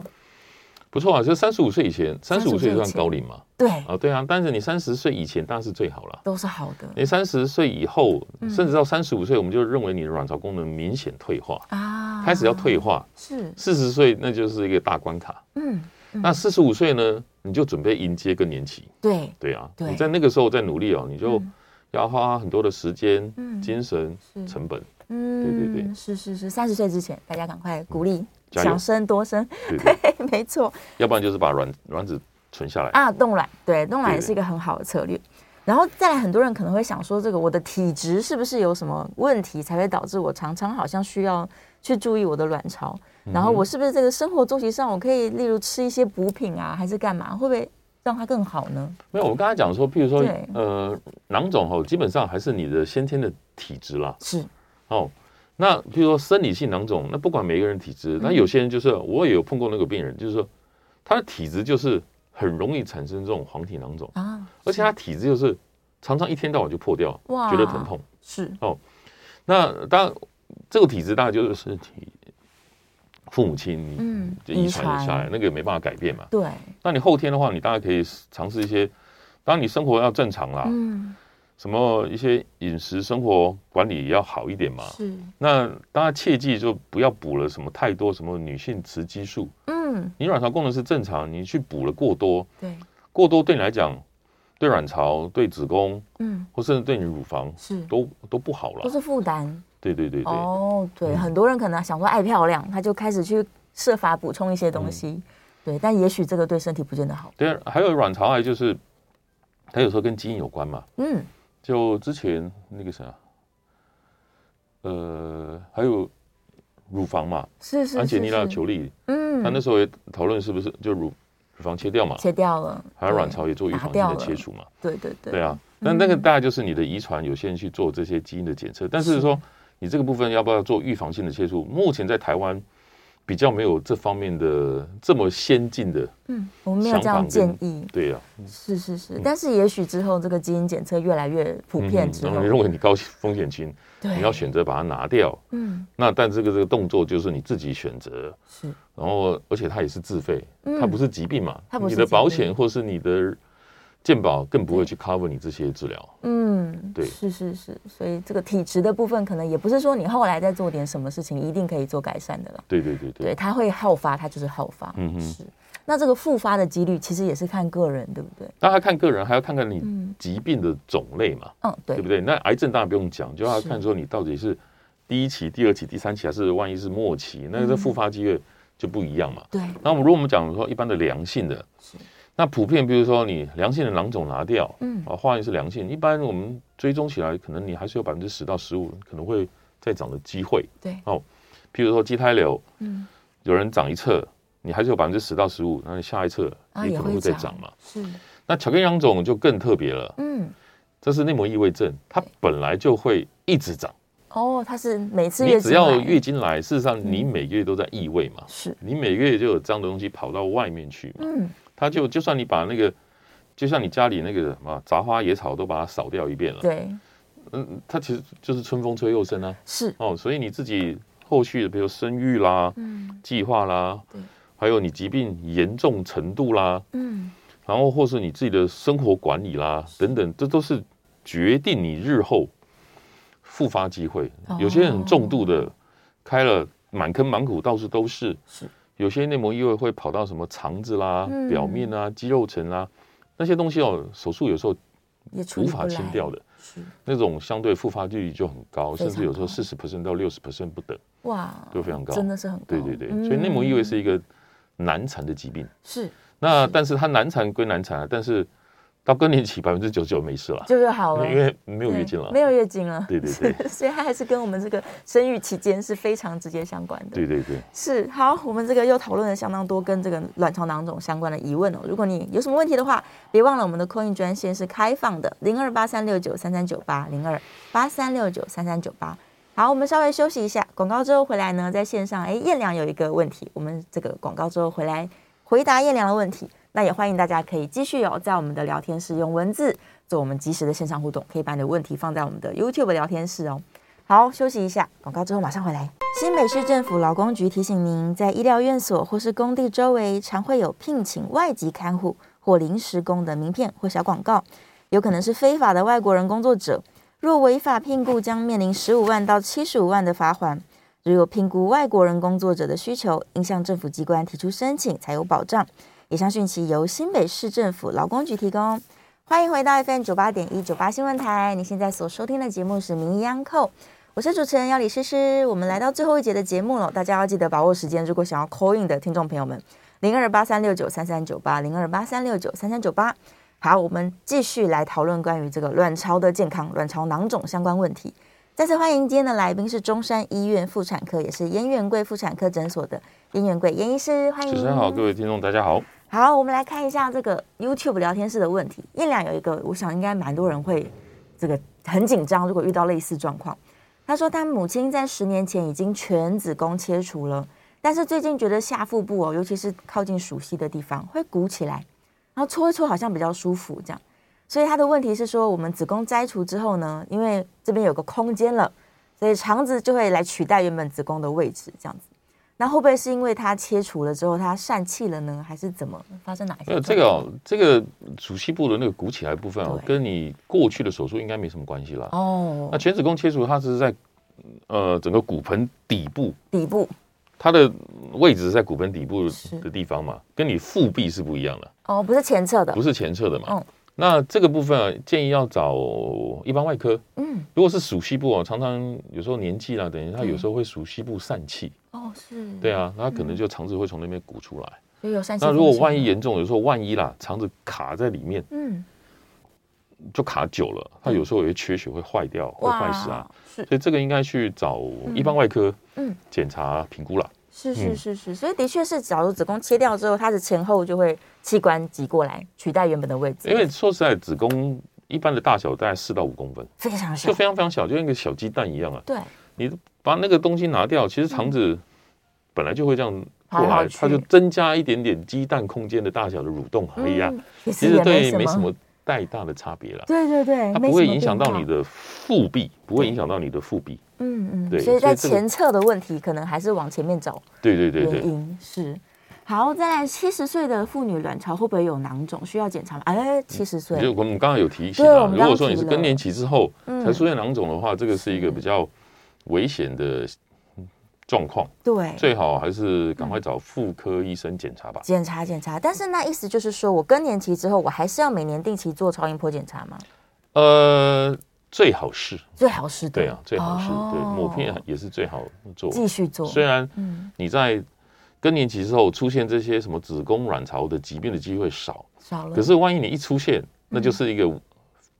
Speaker 3: 不错啊，就三十五岁以前，三十五岁算高龄嘛？
Speaker 2: 对
Speaker 3: 啊，对啊。但是你三十岁以前当然是最好了，
Speaker 2: 都是好的。
Speaker 3: 你三十岁以后，甚至到三十五岁，我们就认为你的卵巢功能明显退化啊，开始要退化。是四十岁，那就是一个大关卡。嗯。那四十五岁呢？你就准备迎接更年期。
Speaker 2: 对
Speaker 3: 对啊，你在那个时候再努力哦，你就要花很多的时间、精神、成本。嗯，对对对，
Speaker 2: 是是是，三十岁之前，大家赶快鼓励，想生多生。对，没错。
Speaker 3: 要不然就是把卵卵子存下来
Speaker 2: 啊，冻卵。对，冻卵也是一个很好的策略。然后再来，很多人可能会想说，这个我的体质是不是有什么问题，才会导致我常常好像需要去注意我的卵巢？然后我是不是这个生活作息上，我可以例如吃一些补品啊，还是干嘛？会不会让它更好呢？
Speaker 3: 没有，我刚才讲说，譬如说，对呃，囊肿哦，基本上还是你的先天的体质啦。
Speaker 2: 是
Speaker 3: 哦，那譬如说生理性囊肿，那不管每个人体质，那有些人就是我也有碰过那个病人，就是说他的体质就是很容易产生这种黄体囊肿啊，而且他体质就是常常一天到晚就破掉，哇觉得疼痛。
Speaker 2: 是
Speaker 3: 哦，那当然这个体质大概就是身体。父母亲，嗯，就遗传下来，那个没办法改变嘛。
Speaker 2: 对。
Speaker 3: 那你后天的话，你大概可以尝试一些，当然你生活要正常啦，嗯，什么一些饮食生活管理也要好一点嘛。是。那大家切记就不要补了什么太多什么女性雌激素。嗯。你卵巢功能是正常，你去补了过多，对，过多对你来讲，对卵巢、对子宫，嗯，或甚至对你乳房是都都不好了，
Speaker 2: 都是负担。
Speaker 3: 对对对对。
Speaker 2: 哦，对，很多人可能想说爱漂亮，他就开始去设法补充一些东西，对，但也许这个对身体不见得好。
Speaker 3: 对，还有卵巢癌，就是它有时候跟基因有关嘛。嗯，就之前那个啥，呃，还有乳房嘛，
Speaker 2: 是是，
Speaker 3: 安吉丽娜·裘丽，嗯，他那时候也讨论是不是就乳乳房切掉嘛，
Speaker 2: 切掉了，
Speaker 3: 还有卵巢也做预防性的切除嘛。
Speaker 2: 对对对，
Speaker 3: 对。啊，那那个大概就是你的遗传，有些人去做这些基因的检测，但是说。你这个部分要不要做预防性的切除？目前在台湾比较没有这方面的这么先进的，嗯，
Speaker 2: 我们没有这样建议。
Speaker 3: 对呀，
Speaker 2: 是是是，但是也许之后这个基因检测越来越普遍之后，
Speaker 3: 你认为你高风险群，你要选择把它拿掉，嗯，那但这个这个动作就是你自己选择，是，然后而且它也是自费，它不是疾病嘛，你的保险或是你的。健保更不会去 cover 你这些治疗。嗯，对，
Speaker 2: 是是是，所以这个体质的部分，可能也不是说你后来再做点什么事情，一定可以做改善的了。
Speaker 3: 对对对对，
Speaker 2: 对，它会好发，它就是好发。嗯哼，是。那这个复发的几率，其实也是看个人，对不对？
Speaker 3: 当然看个人，还要看看你疾病的种类嘛。
Speaker 2: 嗯，对，
Speaker 3: 对不对？那癌症当然不用讲，就要看说你到底是第一期、第二期、第三期，还是万一是末期，那这复发几率就不一样嘛。
Speaker 2: 对。
Speaker 3: 那我们如果我们讲说一般的良性的，是。那普遍，比如说你良性的囊肿拿掉，嗯，啊，化验是良性，一般我们追踪起来，可能你还是有百分之十到十五可能会再长的机会，
Speaker 2: 对，
Speaker 3: 哦，譬如说畸胎瘤，嗯，有人长一侧，你还是有百分之十到十五，那你下一侧也可能会再长嘛，是。那巧克力囊肿就更特别了，嗯，这是内膜异位症，它本来就会一直长，
Speaker 2: 哦，它是每次
Speaker 3: 你只要月经来，事实上你每个月都在异位嘛，是，你每个月就有这样的东西跑到外面去嘛，嗯。它就就算你把那个，就像你家里那个什么杂花野草都把它扫掉一遍了，
Speaker 2: 对，
Speaker 3: 嗯，它其实就是春风吹又生啊。
Speaker 2: 是
Speaker 3: 哦，所以你自己后续的比如生育啦，嗯，计划啦，对，还有你疾病严重程度啦，嗯，然后或是你自己的生活管理啦等等，这都是决定你日后复发机会。哦、有些人很重度的开了满坑满谷，到处都是。是。有些内膜异位会跑到什么肠子啦、嗯、表面啊、肌肉层啊那些东西哦，手术有时候无法清掉的，那种相对复发率就很高，甚至有时候四十 percent 到六十 percent 不等，哇，都非常高，
Speaker 2: 真的是很高。
Speaker 3: 对对对，嗯、所以内膜异位是一个难缠的疾病。
Speaker 2: 是，
Speaker 3: 那但是它难缠归难缠啊，但是。到更年期百分之九十九没事了，
Speaker 2: 就是好了，
Speaker 3: 因为没有月经了，
Speaker 2: 没有月经了，
Speaker 3: 对对对，
Speaker 2: 所以它还是跟我们这个生育期间是非常直接相关的。
Speaker 3: 对对对，
Speaker 2: 是好，我们这个又讨论了相当多跟这个卵巢囊肿相关的疑问哦。如果你有什么问题的话，别忘了我们的 call in 专线是开放的，零二八三六九三三九八零二八三六九三三九八。好，我们稍微休息一下，广告之后回来呢，在线上，哎，燕良有一个问题，我们这个广告之后回来回答燕良的问题。那也欢迎大家可以继续有在我们的聊天室用文字做我们即时的线上互动，可以把你的问题放在我们的 YouTube 聊天室哦。好，休息一下，广告之后马上回来。新北市政府劳工局提醒您，在医疗院所或是工地周围，常会有聘请外籍看护或临时工的名片或小广告，有可能是非法的外国人工作者。若违法聘雇，将面临十五万到七十五万的罚锾。如有聘雇外国人工作者的需求，应向政府机关提出申请，才有保障。以上讯息由新北市政府劳工局提供。欢迎回到 FM 九八点一九八新闻台，你现在所收听的节目是《名医央叩》，我是主持人要李诗诗。我们来到最后一节的节目了，大家要记得把握时间。如果想要 call in 的听众朋友们，零二八三六九三三九八，零二八三六九三三九八。好，我们继续来讨论关于这个卵巢的健康、卵巢囊肿相关问题。再次欢迎今天的来宾是中山医院妇产科，也是颜元贵妇产科诊所的颜元贵严医师，欢迎。主持人
Speaker 3: 好，各位听众大家好。
Speaker 2: 好，我们来看一下这个 YouTube 聊天室的问题。彦良有一个，我想应该蛮多人会这个很紧张。如果遇到类似状况，他说他母亲在十年前已经全子宫切除了，但是最近觉得下腹部哦，尤其是靠近熟悉的地方会鼓起来，然后搓一搓好像比较舒服这样。所以他的问题是说，我们子宫摘除之后呢，因为这边有个空间了，所以肠子就会来取代原本子宫的位置这样子。那会不会是因为它切除了之后它疝气了呢？还是怎么发生哪些？
Speaker 3: 没有这个哦，这个主膝部的那个鼓起来的部分哦，跟你过去的手术应该没什么关系啦。哦，那全子宫切除它是在呃整个骨盆底部，
Speaker 2: 底部
Speaker 3: 它的位置是在骨盆底部的地方嘛，跟你腹壁是不一样的。
Speaker 2: 哦，不是前侧的，
Speaker 3: 不是前侧的嘛。嗯，那这个部分啊，建议要找一般外科。嗯，如果是属西部啊，常常有时候年纪啦，等于他有时候会属西部疝气。哦，是对啊，那可能就肠子会从那边鼓出
Speaker 2: 来，有疝气。
Speaker 3: 那如果万一严重，有时候万一啦，肠子卡在里面，嗯，就卡久了，它有时候也会缺血，会坏掉，会坏死啊。是，所以这个应该去找一般外科，嗯，检查评估了。
Speaker 2: 是是是是，所以的确是，假如子宫切掉之后，它的前后就会器官挤过来取代原本的位置。
Speaker 3: 因为说实在，子宫一般的大小大概四到五公分，
Speaker 2: 非常小，
Speaker 3: 就非常非常小，就像一个小鸡蛋一样啊。
Speaker 2: 对，
Speaker 3: 你。把那个东西拿掉，其实肠子本来就会这样过来，它就增加一点点鸡蛋空间的大小的蠕动而已啊。其实对没什么太大的差别了。
Speaker 2: 对对对，
Speaker 3: 它不会影响到你的腹壁，不会影响到你的腹壁。
Speaker 2: 嗯嗯，对。所以在前侧的问题，可能还是往前面走。
Speaker 3: 对对对对，
Speaker 2: 原因是好。再来，七十岁的妇女卵巢会不会有囊肿？需要检查吗？哎，七十岁，
Speaker 3: 就我们刚刚有提醒啊。如果说你是更年期之后才出现囊肿的话，这个是一个比较。危险的状况，
Speaker 2: 对，
Speaker 3: 最好还是赶快找妇科医生检查吧。
Speaker 2: 检查检查，但是那意思就是说，我更年期之后，我还是要每年定期做超音波检查吗？
Speaker 3: 呃，最好是，
Speaker 2: 最好是，
Speaker 3: 对。啊，最好是，对，抹片也是最好做，
Speaker 2: 继续做。
Speaker 3: 虽然你在更年期之后出现这些什么子宫卵巢的疾病的机会少，
Speaker 2: 少了，
Speaker 3: 可是万一你一出现，那就是一个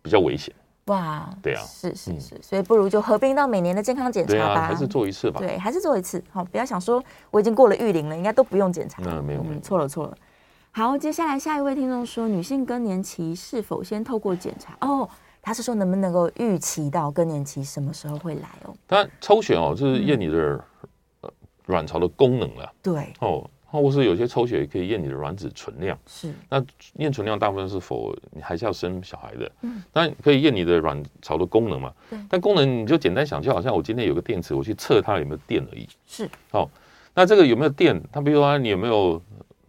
Speaker 3: 比较危险。
Speaker 2: 哇，
Speaker 3: 对啊，
Speaker 2: 是是是，所以不如就合并到每年的健康检查吧，
Speaker 3: 还是做一次吧。
Speaker 2: 对，还是做一次。好，不要想说我已经过了育龄了，应该都不用检查。
Speaker 3: 嗯，没有，没有，
Speaker 2: 错了错了。好，接下来下一位听众说，女性更年期是否先透过检查？哦，他是说能不能够预期到更年期什么时候会来哦？
Speaker 3: 他抽血哦，就是验你的卵巢的功能了。
Speaker 2: 对，
Speaker 3: 哦，或是有些抽血可以验你的卵子存量。
Speaker 2: 是，
Speaker 3: 那验存量大部分是否你还是要生小孩的？嗯，但可以验你的卵巢的功能嘛。对。但功能你就简单想，就好像我今天有个电池，我去测它有没有电而已。
Speaker 2: 是。
Speaker 3: 哦，那这个有没有电？它比如说你有没有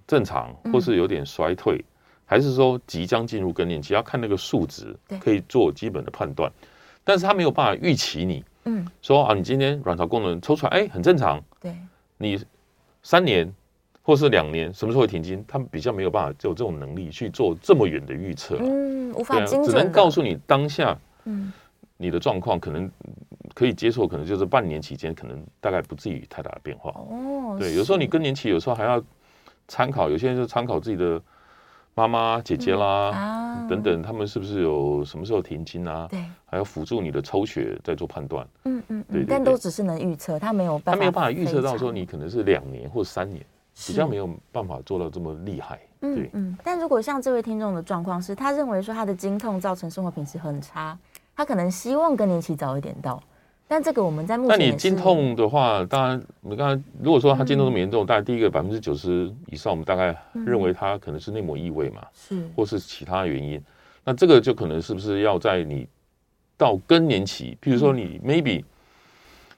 Speaker 3: 正常，或是有点衰退，嗯、还是说即将进入更年期？要看那个数值，可以做基本的判断。但是它没有办法预期你。嗯。说啊，你今天卵巢功能抽出来，哎，很正常。对。你三年。或是两年什么时候会停经，他们比较没有办法有这种能力去做这么远的预测，
Speaker 2: 嗯，无法精准，
Speaker 3: 只能告诉你当下，嗯，你的状况可能可以接受，可能就是半年期间，可能大概不至于太大的变化。哦，对，有时候你更年期，有时候还要参考，有些人就参考自己的妈妈、姐姐啦、嗯啊、等等，他们是不是有什么时候停经啊？对，还要辅助你的抽血再做判断。嗯嗯，对，对，对，
Speaker 2: 但都只是能预测，他没有办法，
Speaker 3: 他没有办法预测到说你可能是两年或三年。比较没有办法做到这么厉害，对，嗯嗯。
Speaker 2: 但如果像这位听众的状况是，他认为说他的经痛造成生活品质很差，他可能希望更年期早一点到。但这个我们在目前，
Speaker 3: 那你经痛的话，当然你刚才如果说他经痛这么严重，大概第一个百分之九十以上，我们大概认为他可能是内膜异位嘛，是，或是其他原因。那这个就可能是不是要在你到更年期，譬如说你 maybe。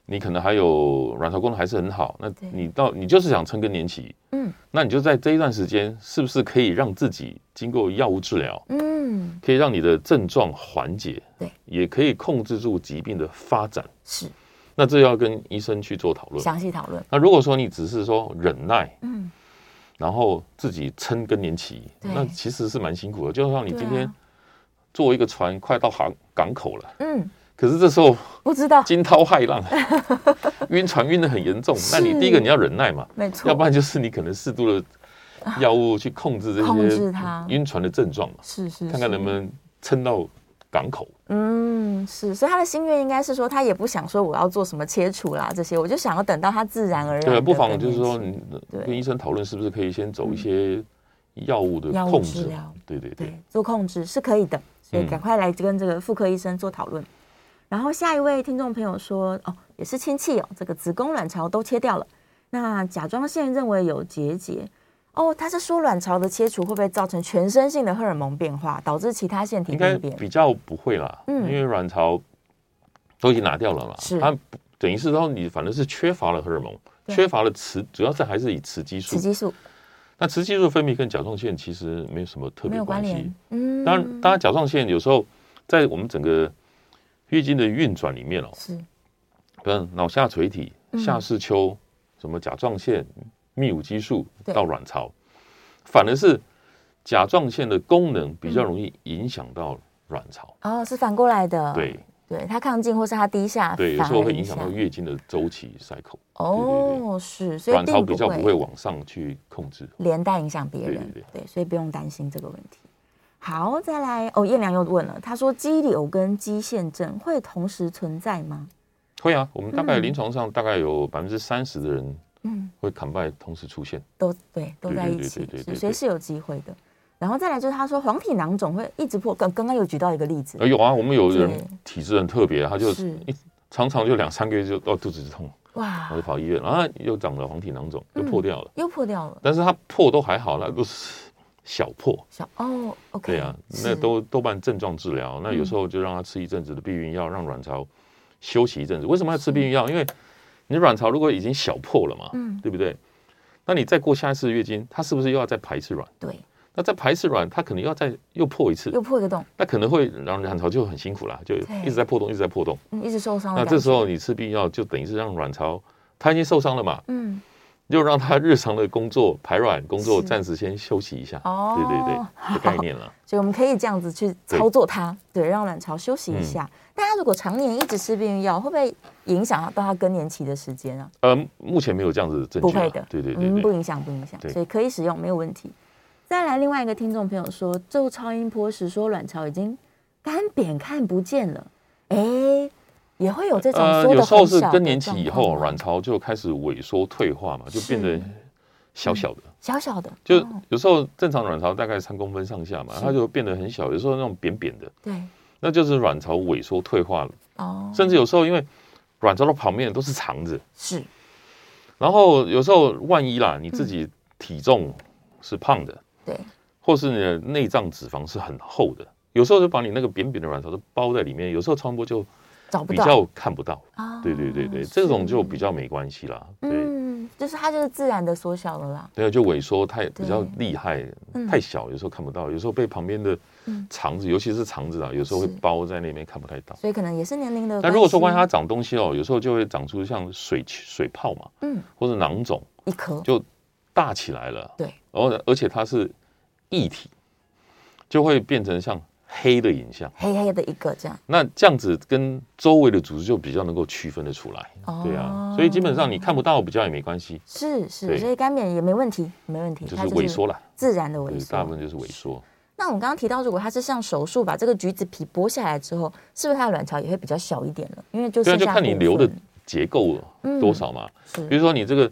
Speaker 3: 你可能还有卵巢功能还是很好，那你到你就是想撑更年期，嗯，那你就在这一段时间，是不是可以让自己经过药物治疗，嗯，可以让你的症状缓解，对，也可以控制住疾病的发展，是，那这要跟医生去做讨论，
Speaker 2: 详细讨论。
Speaker 3: 那如果说你只是说忍耐，嗯，然后自己撑更年期，那其实是蛮辛苦的，就像你今天坐一个船快到航港口了，嗯。可是这时候不知道。惊涛骇浪，晕船晕的很严重。那你第一个你要忍耐嘛，没错，要不然就是你可能适度的药物去控制这些晕船的症状嘛，是是，看看能不能撑到港口。
Speaker 2: 嗯，是，所以他的心愿应该是说，他也不想说我要做什么切除啦这些，我就想要等到他自然而然。
Speaker 3: 对，不妨就是说，你跟医生讨论是不是可以先走一些药物的控制，对对对，
Speaker 2: 做控制是可以的，所以赶快来跟这个妇科医生做讨论。然后下一位听众朋友说，哦，也是亲戚哦，这个子宫卵巢都切掉了，那甲状腺认为有结节，哦，他是说卵巢的切除会不会造成全身性的荷尔蒙变化，导致其他腺体病变？
Speaker 3: 比较不会啦，嗯，因为卵巢都已经拿掉了嘛，是它等于是说你反正是缺乏了荷尔蒙，缺乏了雌，主要是还是以雌激素，
Speaker 2: 雌激素，
Speaker 3: 那雌激素分泌跟甲状腺其实没有什么特别关系，嗯，当然，当然甲状腺有时候在我们整个。月经的运转里面哦，是，比如脑下垂体、下视丘、嗯、什么甲状腺、泌乳激素到卵巢，反而是甲状腺的功能比较容易影响到卵巢。
Speaker 2: 哦，是反过来的。
Speaker 3: 对，
Speaker 2: 对，它亢进或是它低下，
Speaker 3: 对，有时候会影响到月经的周期 cycle。
Speaker 2: 哦，对对对是，所以
Speaker 3: 卵巢比较不会往上去控制，
Speaker 2: 连带影响别人。对，对，对，对，所以不用担心这个问题。好，再来哦。燕良又问了，他说肌瘤跟肌腺症会同时存在吗？
Speaker 3: 会啊，我们大概临床上大概有百分之三十的人，嗯，会 combine 同时出现，
Speaker 2: 都对，都在一起，所以是有机会的。然后再来就是他说黄体囊肿会一直破，刚刚刚有举到一个例子，
Speaker 3: 有啊，我们有人体质很特别，他就一常常就两三个月就哦肚子就痛，哇，我就跑医院，然后又长了黄体囊肿，又破掉了，
Speaker 2: 又破掉了，
Speaker 3: 但是他破都还好，那都是。小破
Speaker 2: 小哦，OK，
Speaker 3: 对啊，那都多半症状治疗。那有时候就让他吃一阵子的避孕药，让卵巢休息一阵子。为什么要吃避孕药？因为你卵巢如果已经小破了嘛，嗯，对不对？那你再过下一次月经，它是不是又要再排一次卵？对，那再排一次卵，它可能要再又破一次，
Speaker 2: 又破一个洞，
Speaker 3: 那可能会让卵巢就很辛苦了，就一直在破洞，一直在破洞，
Speaker 2: 嗯，一直受伤。
Speaker 3: 那这时候你吃避孕药，就等于是让卵巢它已经受伤了嘛，嗯。就让他日常的工作排卵工作暂时先休息一下，哦，对对对，的概念了。
Speaker 2: 所以我们可以这样子去操作它，对，对，让卵巢休息一下。大家、嗯、如果常年一直吃避孕药，会不会影响到他更年期的时间啊？
Speaker 3: 呃，目前没有这样子的证据，
Speaker 2: 不会的，
Speaker 3: 对对对，对，
Speaker 2: 嗯，不影响，不影响，所以可以使用，没有问题。再来，另外一个听众朋友说，做超音波时说卵巢已经干扁看不见了，哎、欸。也会有这种呃，
Speaker 3: 有时候是更年期以后，卵巢就开始萎缩退化嘛，就变得小小的，
Speaker 2: 小小的。
Speaker 3: 就有时候正常卵巢大概三公分上下嘛，它就变得很小，有时候那种扁扁的，对，那就是卵巢萎缩退化了。哦，甚至有时候因为卵巢的旁边都是肠子，是。然后有时候万一啦，你自己体重是胖的，
Speaker 2: 对，
Speaker 3: 或是你的内脏脂肪是很厚的，有时候就把你那个扁扁的卵巢都包在里面，有时候超声波就比较看不到。啊。对对对对，这种就比较没关系啦。对。
Speaker 2: 就是它就是自然的缩小了啦，
Speaker 3: 对啊，就萎缩太比较厉害，太小，有时候看不到，有时候被旁边的肠子，尤其是肠子啊，有时候会包在那边看不太到，
Speaker 2: 所以可能也是年龄的。
Speaker 3: 但如果说关于它长东西哦，有时候就会长出像水水泡嘛，嗯，或者囊肿，
Speaker 2: 一颗
Speaker 3: 就大起来了，
Speaker 2: 对，
Speaker 3: 然后而且它是液体，就会变成像。黑的影像，
Speaker 2: 黑黑的一个这样，
Speaker 3: 那这样子跟周围的组织就比较能够区分得出来，哦、对啊，所以基本上你看不到比较也没关系，
Speaker 2: 是是，所以干瘪也没问题，没问题，
Speaker 3: 就是萎缩了，
Speaker 2: 自然的萎缩，
Speaker 3: 大部分就是萎缩。
Speaker 2: 那我们刚刚提到，如果它是像手术把这个橘子皮剥下来之后，是不是它的卵巢也会比较小一点了？因为就
Speaker 3: 就看你留的结构多少嘛，比如说你这个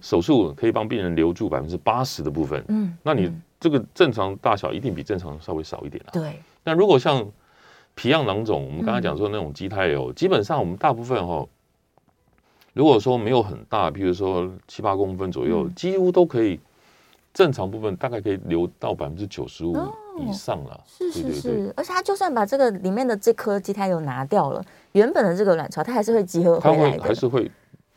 Speaker 3: 手术可以帮病人留住百分之八十的部分，嗯，那你这个正常大小一定比正常稍微少一点啊，
Speaker 2: 对。
Speaker 3: 那如果像皮样囊肿，我们刚才讲说那种畸胎瘤，基本上我们大部分哈，如果说没有很大，比如说七八公分左右，几乎都可以正常部分大概可以留到百分之九十五以上了。
Speaker 2: 是是是，而且它就算把这个里面的这颗畸胎瘤拿掉了，原本的这个卵巢它还是会集合回来的，
Speaker 3: 还是会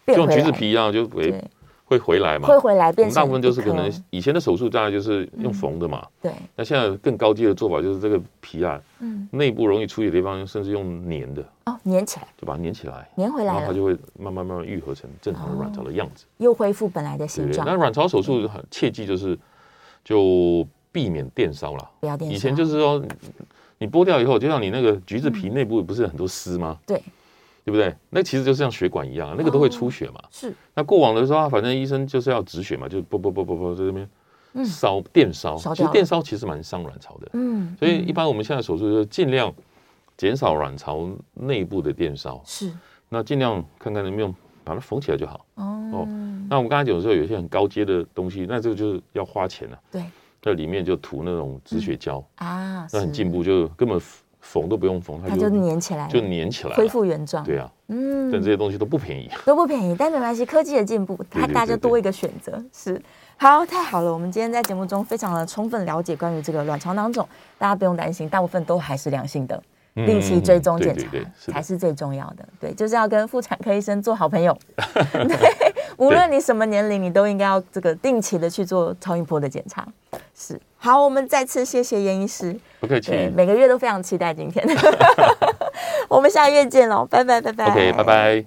Speaker 3: 就像橘子皮一样就会。会回来嘛？
Speaker 2: 会回来变成。
Speaker 3: 大部分就是可能以前的手术大概就是用缝的嘛。
Speaker 2: 对。
Speaker 3: 那现在更高阶的做法就是这个皮啊，嗯，内部容易出血的地方，甚至用粘的。
Speaker 2: 哦，粘起来。
Speaker 3: 就把它粘起来。
Speaker 2: 粘回来。
Speaker 3: 然后它就会慢慢慢慢愈合成正常的卵巢的样子。
Speaker 2: 又恢复本来的形状。
Speaker 3: 那卵巢手术切记就是，就避免电烧了。
Speaker 2: 不要电烧。
Speaker 3: 以前就是说，你剥掉以后，就像你那个橘子皮内部不是很多丝吗？
Speaker 2: 对。
Speaker 3: 对不对？那其实就像血管一样，那个都会出血嘛。
Speaker 2: 是。
Speaker 3: 那过往的时候，反正医生就是要止血嘛，就啵啵啵啵啵在这边烧电烧。其实电烧其实蛮伤卵巢的。嗯。所以一般我们现在手术就是尽量减少卵巢内部的电烧。
Speaker 2: 是。
Speaker 3: 那尽量看看能不能把它缝起来就好。哦。那我们刚才讲的时候，有些很高阶的东西，那这个就是要花钱了。
Speaker 2: 对。
Speaker 3: 在里面就涂那种止血胶啊，那很进步，就根本。缝都不用缝，
Speaker 2: 它就粘起来，
Speaker 3: 就粘起来，
Speaker 2: 恢复原状。
Speaker 3: 对啊，嗯，但这些东西都不便宜，
Speaker 2: 都不便宜，但没关系，科技的进步，它大家多一个选择。是，好，太好了，我们今天在节目中非常的充分了解关于这个卵巢囊肿，大家不用担心，大部分都还是良性的，定期追踪检查才是最重要的。对，就是要跟妇产科医生做好朋友。对，无论你什么年龄，你都应该要这个定期的去做超音波的检查。是，好，我们再次谢谢严医师。
Speaker 3: 不客气，
Speaker 2: 每个月都非常期待今天。我们下个月见喽，拜拜拜拜。
Speaker 3: OK，拜拜。